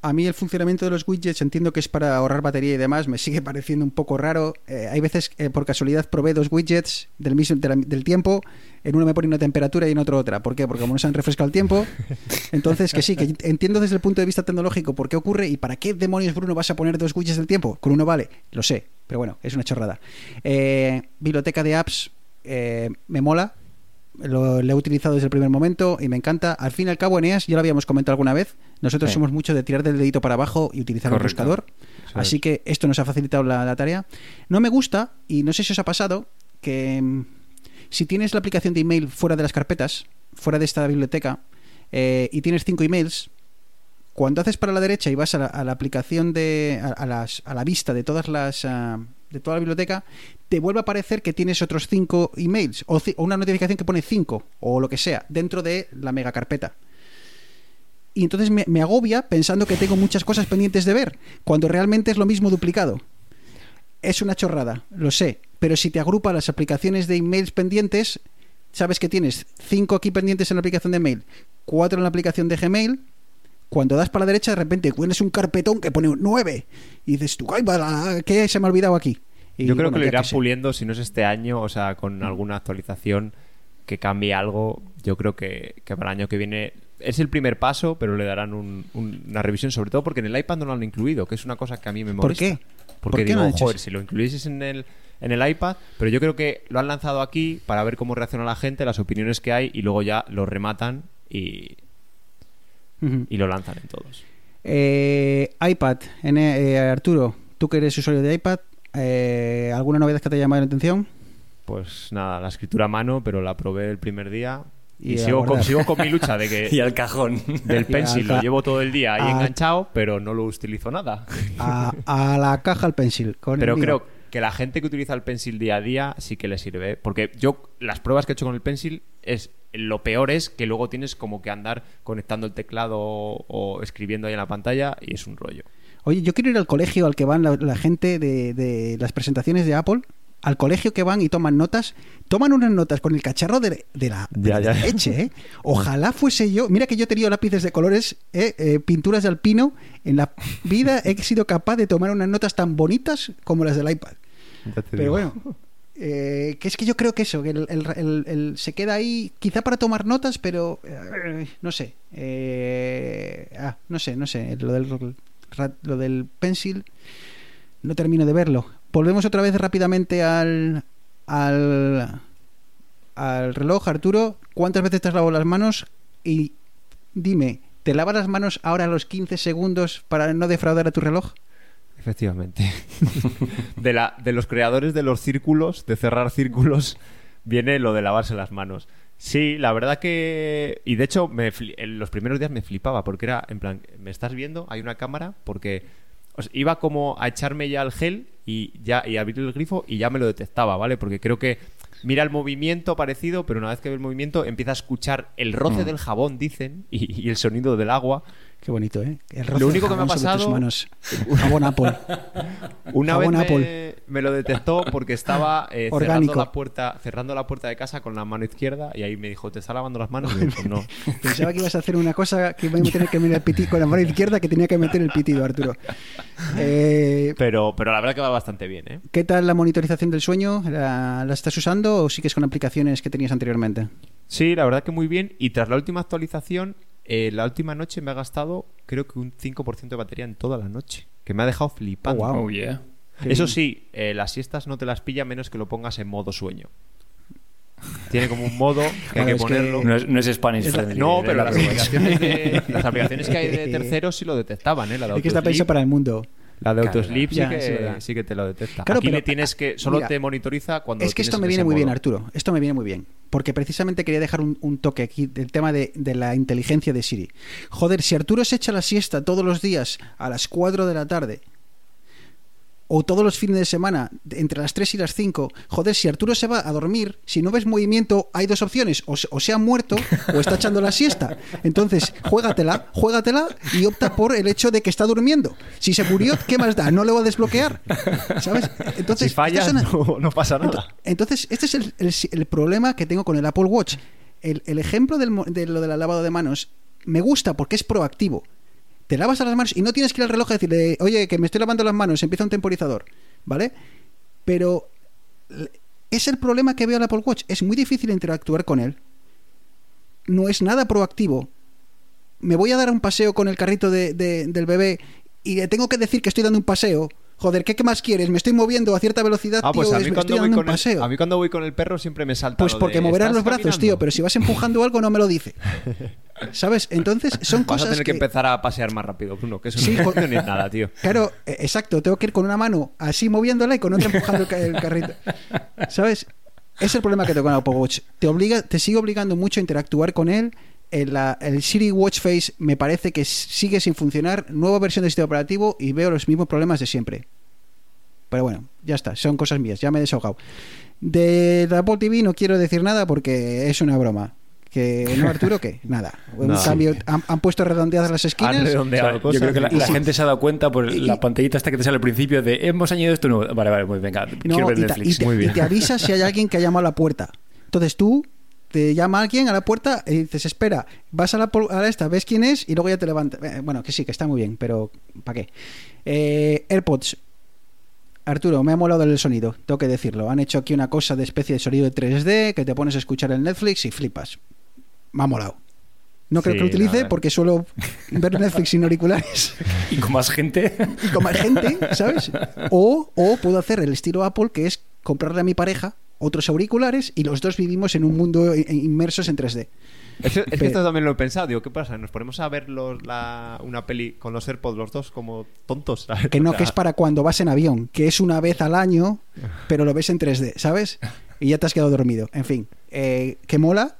A mí el funcionamiento de los widgets entiendo que es para ahorrar batería y demás, me sigue pareciendo un poco raro. Eh, hay veces, eh, por casualidad, probé dos widgets del mismo de la- del tiempo. En uno me pone una temperatura y en otro otra. ¿Por qué? Porque como no se han refrescado el tiempo. Entonces, que sí, que entiendo desde el punto de vista tecnológico por qué ocurre y para qué demonios, Bruno, vas a poner dos widgets del tiempo. Con uno vale, lo sé, pero bueno, es una chorrada. Eh, biblioteca de apps, eh, me mola. Lo, lo he utilizado desde el primer momento y me encanta. Al fin y al cabo, Eneas, ya lo habíamos comentado alguna vez. Nosotros Sí. somos mucho de tirar del dedito para abajo y utilizar el buscador. Así que esto nos ha facilitado la, la tarea. No me gusta, y no sé si os ha pasado, que mm, si tienes la aplicación de email fuera de las carpetas, fuera de esta biblioteca, eh, y tienes cinco emails, cuando haces para la derecha y vas a la, aplicación de. A, las, a la vista de todas las. ah, de toda la biblioteca, te vuelve a aparecer que tienes otros cinco emails, o, una notificación que pone cinco, o lo que sea, dentro de la mega carpeta. Y entonces me, me agobia pensando que tengo muchas cosas pendientes de ver, cuando realmente es lo mismo duplicado. Es una chorrada, lo sé, pero si te agrupa las aplicaciones de emails pendientes, sabes que tienes cinco aquí pendientes en la aplicación de mail, cuatro en la aplicación de Gmail. Cuando das para la derecha, de repente tienes un carpetón que pone un 9 y dices tú, ¡ay, va, ¿qué se me ha olvidado aquí? Y, Yo creo bueno, que lo irán puliendo, si no es este año, o sea, con alguna actualización que cambie algo. Yo creo que, que para el año que viene es el primer paso, pero le darán un- un- una revisión, sobre todo porque en el iPad no lo han incluido, que es una cosa que a mí me ¿Por molesta. qué? Porque ¿Por qué digo, no joder, si lo incluyeses en el, en el iPad, pero yo creo que lo han lanzado aquí para ver cómo reacciona la gente, las opiniones que hay, y luego ya lo rematan y, Y lo lanzan en todos. Eh, iPad, en, eh, Arturo, tú que eres usuario de iPad, eh, ¿alguna novedad que te haya llamado la atención? Pues nada, la escritura a mano, pero la probé el primer día. Y sigo, con, guardar. sigo con mi lucha de que Y al cajón. del pencil lo llevo todo el día ahí a- enganchado, pero no lo utilizo nada. A, a la caja al pencil. Con el Pero mío. creo que la gente que utiliza el pencil día a día sí que le sirve. Porque yo, las pruebas que he hecho con el pencil, es lo peor es que luego tienes como que andar conectando el teclado o, o escribiendo ahí en la pantalla y es un rollo. Oye, yo quiero ir al colegio al que van la, la gente de, de las presentaciones de Apple. Al colegio que van y toman notas, toman unas notas con el cacharro de, de la, de Ya, la ya. leche, ¿eh? Ojalá fuese yo. Mira que yo he tenido lápices de colores, ¿eh? Eh, pinturas de alpino. En la vida he sido capaz de tomar unas notas tan bonitas como las del iPad. Pero bueno, eh, que es que yo creo que eso, que el, el- el- el- se queda ahí quizá para tomar notas, pero eh, no sé. eh, ah, no sé, no sé. Lo del, lo del pencil no termino de verlo. Volvemos otra vez rápidamente al, al, al reloj, Arturo. ¿Cuántas veces te has lavado las manos? Y dime, ¿te lavas las manos ahora a los 15 segundos para no defraudar a tu reloj? Efectivamente. de, la, de los creadores de los círculos, de cerrar círculos, viene lo de lavarse las manos. Sí, la verdad que... Y de hecho, me en los primeros días me flipaba, porque era, en plan, ¿me estás viendo? Hay una cámara, porque o sea, iba como a echarme ya el gel y ya y abrir el grifo y ya me lo detectaba, ¿vale? Porque creo que mira el movimiento parecido, pero una vez que ve el movimiento empieza a escuchar el Mm. roce del jabón, dicen, y, y el sonido del agua. Qué bonito, ¿eh? El Lo único que me ha pasado- manos. Jabón Apple. Una vez Jabón Apple. me lo detectó porque estaba eh, cerrando, la puerta, cerrando la puerta de casa con la mano izquierda y ahí me dijo, ¿te está lavando las manos? Y yo, pues no. Pensaba que ibas a hacer una cosa que iba a tener que meter el pitido con la mano izquierda que tenía que meter el pitido, Arturo. Eh, Pero, pero la verdad que va bastante bien, ¿eh? ¿Qué tal la monitorización del sueño? ¿La, la estás usando o sigues con aplicaciones que tenías anteriormente? Sí, la verdad que muy bien. Y tras la última actualización, eh, la última noche me ha gastado creo que un 5% de batería en toda la noche. Que me ha dejado flipando. Oh, wow. Oh, yeah. Eso sí, eh, las siestas no te las pilla menos que lo pongas en modo sueño. Tiene como un modo que hay que ponerlo. No es, no es Spanish Es la- friendly. No, eh, pero la las aplicaciones, de, las aplicaciones que hay de terceros sí lo detectaban, ¿eh? La de Es que está pensado para el mundo. La de Claro, Autosleep sí, ya, que, sí, sí que te lo detecta. Claro, Aquí pero- le tienes que... Solo mira, te monitoriza cuando Es que esto me en viene muy bien. Arturo. Esto me viene muy bien. Porque precisamente quería dejar un, un toque aquí del tema de, de la inteligencia de Siri. Joder, si Arturo se echa la siesta todos los días a las 4 de la tarde o todos los fines de semana de- entre las 3 y las 5, joder, si Arturo se va a dormir, si no ves movimiento, hay dos opciones, o se, o se ha muerto o está echando la siesta. Entonces, juégatela, juégatela y opta por el hecho de que está durmiendo. Si se murió, ¿qué más da? No le va a desbloquear. ¿Sabes? Entonces, Si fallas, una- no, no pasa nada. entonces, este es el, el- el problema que tengo con el Apple Watch. El, el ejemplo del de lo del lavado de manos me gusta porque es proactivo. Te lavas las manos y no tienes que ir al reloj a decirle, oye, que me estoy lavando las manos, empieza un temporizador, ¿vale? Pero es el problema que veo al Apple Watch. Es muy difícil interactuar con él. No es nada proactivo. Me voy a dar un paseo con el carrito de- de- del bebé y le tengo que decir que estoy dando un paseo. Joder, ¿qué, qué más quieres? Me estoy moviendo a cierta velocidad, Ah, pues tío, a mí, me cuando estoy voy dando con un el, paseo. a mí cuando voy con el perro siempre me salta Pues porque moverás "¿Estás los brazos, caminando?". tío, pero si vas empujando algo no me lo dice. ¿Sabes? Entonces son Vas a cosas tener que... empezar a pasear más rápido, Bruno, que eso Sí, no ni nada, tío. Claro, eh, exacto, tengo que ir con una mano así moviéndola y con otra empujando el, ca- el carrito. ¿Sabes? Es el problema que tengo con el Apple Watch. Te obliga, te sigue obligando mucho a interactuar con él. El, el Siri Watch Face me parece que sigue sin funcionar. Nueva versión del sistema operativo y veo los mismos problemas de siempre. Pero bueno, ya está, son cosas mías, ya me he desahogado. De la Apple TV no quiero decir nada porque es una broma. Que no, Arturo, ¿qué? Nada. Un No. cambio, han, han puesto redondeadas las Han esquinas. redondeado O sea, yo cosas creo que la, y- la sí. gente se ha dado cuenta por Y- la pantallita hasta que te sale al principio de hemos añadido esto nuevo. Vale, vale, muy venga. No, quiero ver y, Netflix. y te, muy y bien. te avisa si hay alguien que ha llamado a la puerta. Entonces tú te llama alguien a la puerta y dices, espera, vas a la, a esta, ves quién es y luego ya te levantas. Eh, Bueno, que sí, que está muy bien, pero ¿para qué? Eh, AirPods. Arturo, me ha molado el sonido, tengo que decirlo. Han hecho aquí una cosa de especie de sonido de 3D que te pones a escuchar en Netflix y flipas. Me ha molado. No creo Sí, que lo utilice porque suelo ver Netflix sin auriculares Y con más gente. y con más gente, ¿sabes? O, o puedo hacer el estilo Apple, que es comprarle a mi pareja otros auriculares y los dos vivimos en un mundo inmersos en 3D. Es, es que esto también lo he pensado. Digo, ¿qué pasa? ¿Nos ponemos a ver los- la- una peli con los AirPods los dos como tontos? ¿sabes? Que no, O sea, que es para cuando vas en avión, que es una vez al año, pero lo ves en 3D, ¿sabes? Y ya te has quedado dormido. En fin, eh, que mola,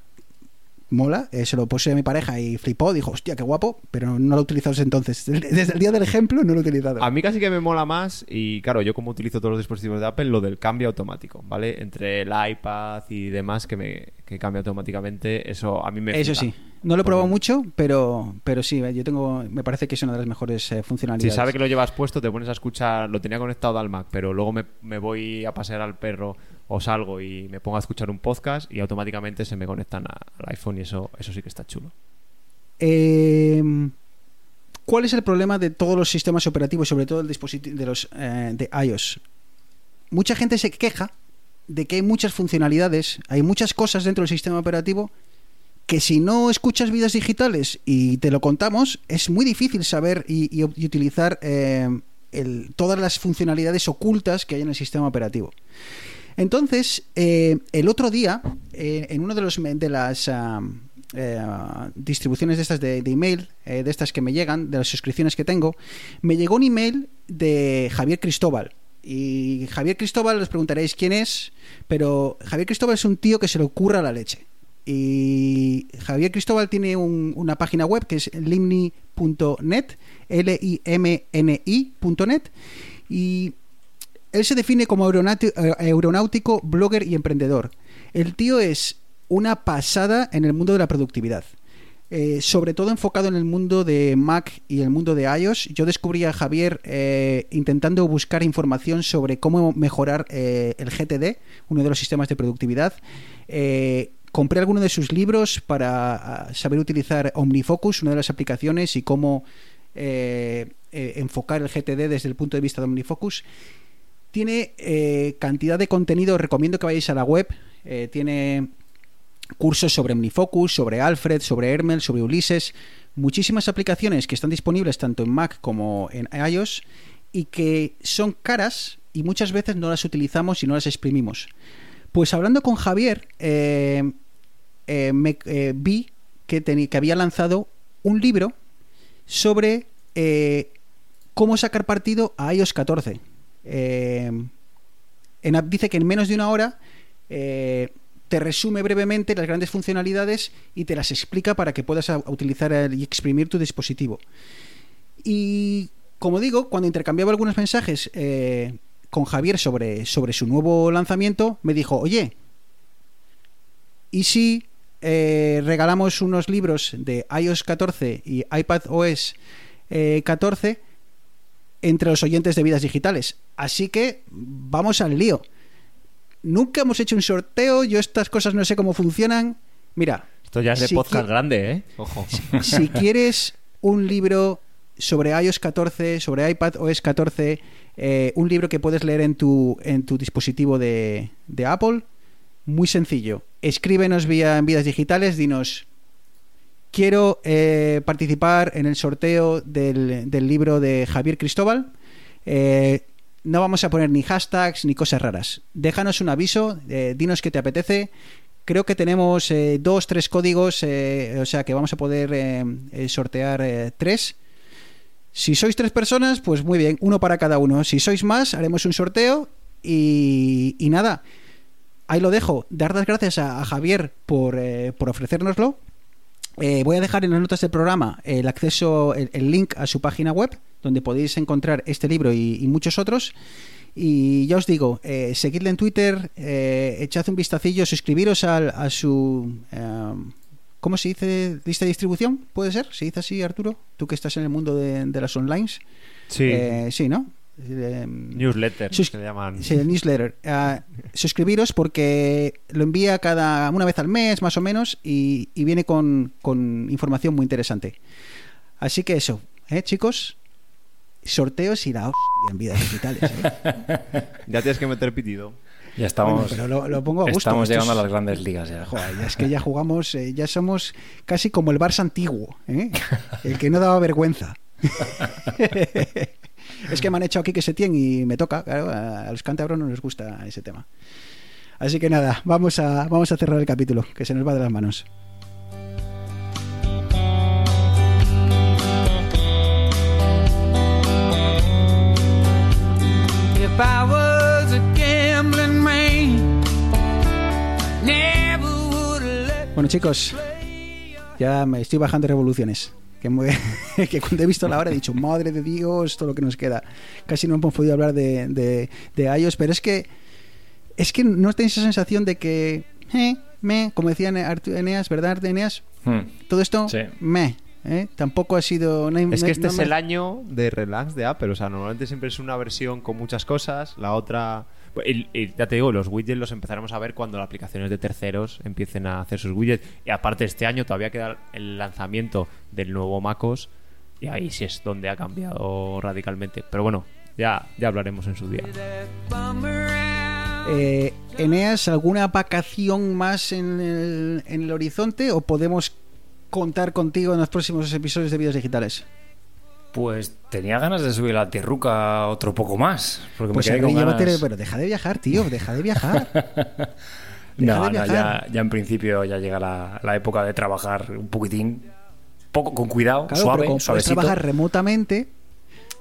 mola. eh, se lo puse a mi pareja y flipó, dijo, hostia, qué guapo, pero no lo he utilizado desde entonces. Desde el día del ejemplo no lo he utilizado. A mí casi que me mola más y claro, yo como utilizo todos los dispositivos de Apple, lo del cambio automático, ¿vale? Entre el iPad y demás que me que cambia automáticamente, eso a mí me Eso flipa. sí. No lo he probado mucho, pero, pero sí, eh, yo tengo, me parece que es una de las mejores eh, Si funcionalidades. sabe que lo llevas puesto, te pones a escuchar, lo tenía conectado al Mac, pero luego me, me voy a pasear al perro o salgo y me pongo a escuchar un podcast y automáticamente se me conectan al iPhone y eso, eso sí que está chulo. Eh, ¿Cuál es el problema de todos los sistemas operativos, sobre todo el dispositivo de los eh, de iOS? Mucha gente se queja de que hay muchas funcionalidades, hay muchas cosas dentro del sistema operativo que si no escuchas vidas digitales y te lo contamos, es muy difícil saber y, utilizar eh, todas las funcionalidades ocultas que hay en el sistema operativo. Entonces, eh, el otro día, eh, en uno de los de las ah, eh, distribuciones de estas de, de email, de estas que me llegan, de las suscripciones que tengo, me llegó un email de Javier Cristóbal. Y Javier Cristóbal, os preguntaréis quién es, pero Javier Cristóbal es un tío que se le ocurra la leche. Y Javier Cristóbal tiene un- una página web que es limni.net, L-I-M-N-I.net, y él se define como eh, aeronáutico, blogger y emprendedor. El tío es una pasada en el mundo de la productividad. Eh, sobre todo enfocado en el mundo de Mac y el mundo de iOS. Yo descubrí a Javier eh, intentando buscar información sobre cómo mejorar el GTD, uno de los sistemas de productividad. Compré alguno de sus libros para ah, saber utilizar OmniFocus, una de las aplicaciones, y cómo enfocar el GTD desde el punto de vista de OmniFocus. Tiene eh, cantidad de contenido, recomiendo que vayáis a la web. eh, tiene cursos sobre OmniFocus, sobre Alfred, sobre Hermel, sobre Ulises, muchísimas aplicaciones que están disponibles tanto en Mac como en iOS y que son caras y muchas veces no las utilizamos y no las exprimimos. Pues hablando con Javier, eh, me, vi que, que había lanzado un libro sobre cómo sacar partido a iOS 14. Eh, en- dice que en menos de una hora eh, te resume brevemente las grandes funcionalidades y te las explica para que puedas utilizar y exprimir tu dispositivo. Y como digo, cuando intercambiaba algunos mensajes eh, con Javier sobre, sobre su nuevo lanzamiento, me dijo, oye, ¿y si eh, regalamos unos libros de iOS 14 y iPad OS eh, 14 entre los oyentes de vidas digitales? Así que vamos al lío. Nunca hemos hecho un sorteo, yo estas cosas no sé cómo funcionan. Mira, Esto ya es de si podcast grande, ¿eh? Ojo. si quieres un libro sobre iOS 14, sobre iPad OS 14, eh, un libro que puedes leer en tu, en tu dispositivo de, de Apple, muy sencillo. Escríbenos vía en vidas digitales, dinos, quiero eh, participar en el sorteo del, libro de Javier Cristóbal. Eh, no vamos a poner ni hashtags ni cosas raras. Déjanos un aviso, eh, dinos qué te apetece. Creo que tenemos dos, tres códigos, o sea que vamos a poder sortear tres. Si sois tres personas, pues muy bien, uno para cada uno. Si sois más, haremos un sorteo y, nada. Ahí lo dejo. Dar las gracias a, Javier por, por ofrecérnoslo. Eh, voy a dejar en las notas del programa el acceso, el, el link a su página web, donde podéis encontrar este libro y, y muchos otros. Y ya os digo, eh, seguidle en Twitter, eh, echad un vistacillo, suscribiros al- a, su... eh, ¿Cómo se dice? ¿Lista de distribución? ¿Puede ser? ¿Se dice así, Arturo? Tú que estás en el mundo de, de las online. Sí. Sí, ¿no? Eh, Newsletter, sus- que le llaman. Sí, el newsletter. Ah, suscribiros porque lo envía cada una vez al mes, más o menos, y, y viene con, con información muy interesante. Así que eso, ¿eh, chicos? Sorteos y la hostia en vidas digitales. ¿eh? Ya tienes que meter pitido. Ya estamos, Bueno, pero lo, lo pongo a gusto. estamos llegando es- a las grandes ligas ya. Joder, ya es que ya jugamos, eh, ya somos casi como el Barça antiguo, ¿eh? el que no daba vergüenza. es que me han hecho aquí que se tiene y me toca, claro, a los cántabros no les gusta ese tema. Así que nada, vamos a, vamos a cerrar el capítulo, que se nos va de las manos. Bueno chicos, ya me estoy bajando revoluciones. Que, me- que cuando he visto la hora he dicho, madre de Dios, todo lo que nos queda. Casi no hemos podido hablar de, de, de iOS, pero es que es que no tenéis esa sensación de que, eh, me, como decía Eneas, ¿verdad, Eneas? Hmm. Todo esto, Sí. me, ¿eh? tampoco ha sido... no hay- Es que este no es me- el año de relax de Apple. O sea, normalmente siempre es una versión con muchas cosas, la otra. Y ya te digo, los widgets los empezaremos a ver cuando las aplicaciones de terceros empiecen a hacer sus widgets. Y aparte, este año todavía queda el lanzamiento del nuevo MacOS. Y ahí sí es donde ha cambiado radicalmente. Pero bueno, ya, ya hablaremos en su día. Eh, Eneas, ¿alguna vacación más en el, en el horizonte o podemos contar contigo en los próximos episodios de Vídeos Digitales? Pues tenía ganas de subir la tierruca otro poco más. Porque Pues me quedé con ganas... pero deja de viajar, tío, deja de viajar. Deja No, de no, viajar. ya, ya en principio ya llega la, la época de trabajar un poquitín, poco con cuidado, Claro, suave, pero suavecito. trabajar remotamente,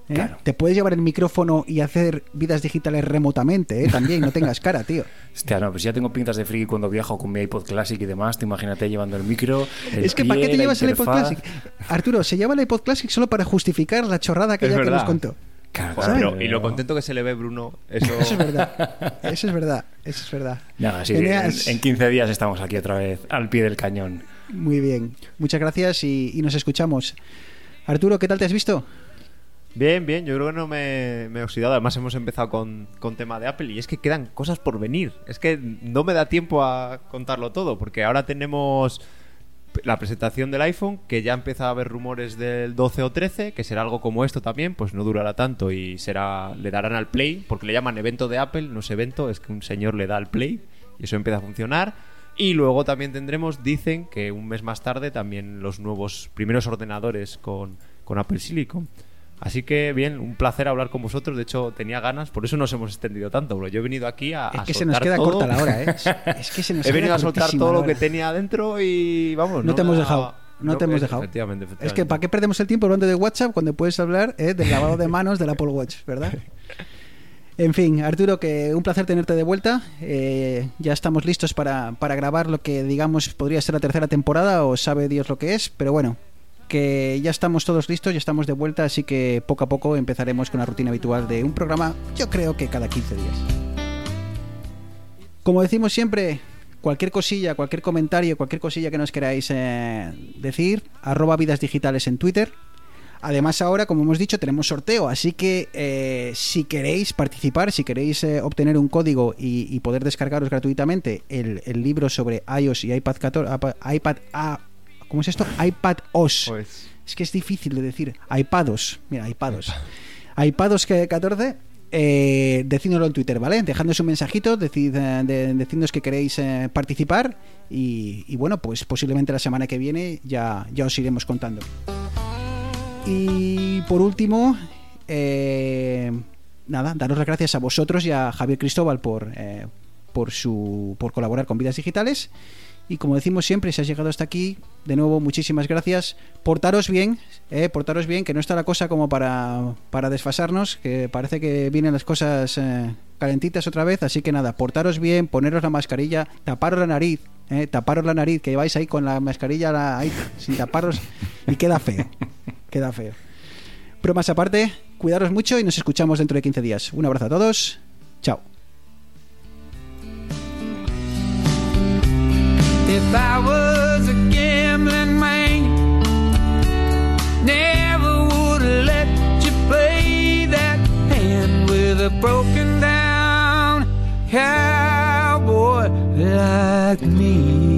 ¿eh? Claro. te puedes llevar el micrófono y hacer vidas digitales remotamente, ¿eh? también, no tengas cara, tío. Hostia, no, pues ya tengo pintas de friki cuando viajo con mi iPod Classic y demás. Te imagínate llevando el micro. el es que ¿para qué te llevas el iPod. Classic? Arturo, se lleva el iPod Classic solo para justificar la chorrada que Es ya que nos contó. Claro, pero- y lo contento que se le ve Bruno, eso... Eso es verdad. Eso es verdad. Eso es verdad. Nada, sí, en, en 15 días estamos aquí otra vez al pie del cañón. Muy bien. Muchas gracias y, y nos escuchamos. Arturo, ¿qué tal te has visto? Bien, bien, yo creo que no me, me he oxidado. Además, hemos empezado con, con tema de Apple y es que quedan cosas por venir. Es que no me da tiempo a contarlo todo, porque ahora tenemos la presentación del iPhone, que ya empieza a haber rumores del 12 o 13, que será algo como esto también, pues no durará tanto y será le darán al Play, porque le llaman evento de Apple, no es evento, es que un señor le da al Play y eso empieza a funcionar. Y luego también tendremos, dicen que un mes más tarde, también los nuevos primeros ordenadores con, con Apple Silicon. Así que bien, un placer hablar con vosotros. De hecho, tenía ganas, por eso nos hemos extendido tanto, bro. Yo he venido aquí a. Es que se nos queda todo. corta la hora, ¿eh? Es que se nos He venido a soltar todo lo que tenía adentro y vamos. No te hemos dejado, no te hemos es- dejado. Efectivamente, Es efectivamente. que ¿para qué perdemos el tiempo hablando de WhatsApp cuando puedes hablar eh, del lavado de manos del Apple Watch, verdad? En fin, Arturo, que un placer tenerte de vuelta. Eh, ya estamos listos para, para grabar lo que digamos podría ser la tercera temporada o sabe Dios lo que es, pero bueno, que ya estamos todos listos, ya estamos de vuelta, así que poco a poco empezaremos con la rutina habitual de un programa, yo creo que cada 15 días. Como decimos siempre, cualquier cosilla, cualquier comentario, cualquier cosilla que nos queráis eh, decir, arroba vidas digitales en Twitter. Además ahora, como hemos dicho, tenemos sorteo, así que eh, si queréis participar, si queréis eh, obtener un código y, poder descargaros gratuitamente el, libro sobre iOS y iPad 14, apa- iPad A, ¿cómo es esto? iPad OS. Pues, Es que es difícil de decir. iPados. Mira, iPados. iPados que 14. Eh, decídnoslo en Twitter, ¿vale? Dejadnos un mensajito, decid, eh, de, decidnos que queréis eh, participar y, y bueno, pues posiblemente la semana que viene ya, ya os iremos contando. Y por último, eh, nada, daros las gracias a vosotros y a Javier Cristóbal por, por, su, por colaborar con Vidas Digitales. Y como decimos siempre, si has llegado hasta aquí, de nuevo, muchísimas gracias. Portaros bien, eh, portaros bien, que no está la cosa como para, para desfasarnos, que parece que vienen las cosas eh, calentitas otra vez. Así que nada, portaros bien, poneros la mascarilla, taparos la nariz, eh, taparos la nariz, que vais ahí con la mascarilla la- ahí, sin taparos y queda feo, queda feo. Bromas aparte, cuidaros mucho y nos escuchamos dentro de 15 días. Un abrazo a todos, chao. If I was a gambling man, never would have let you play that hand with a broken down cowboy like me.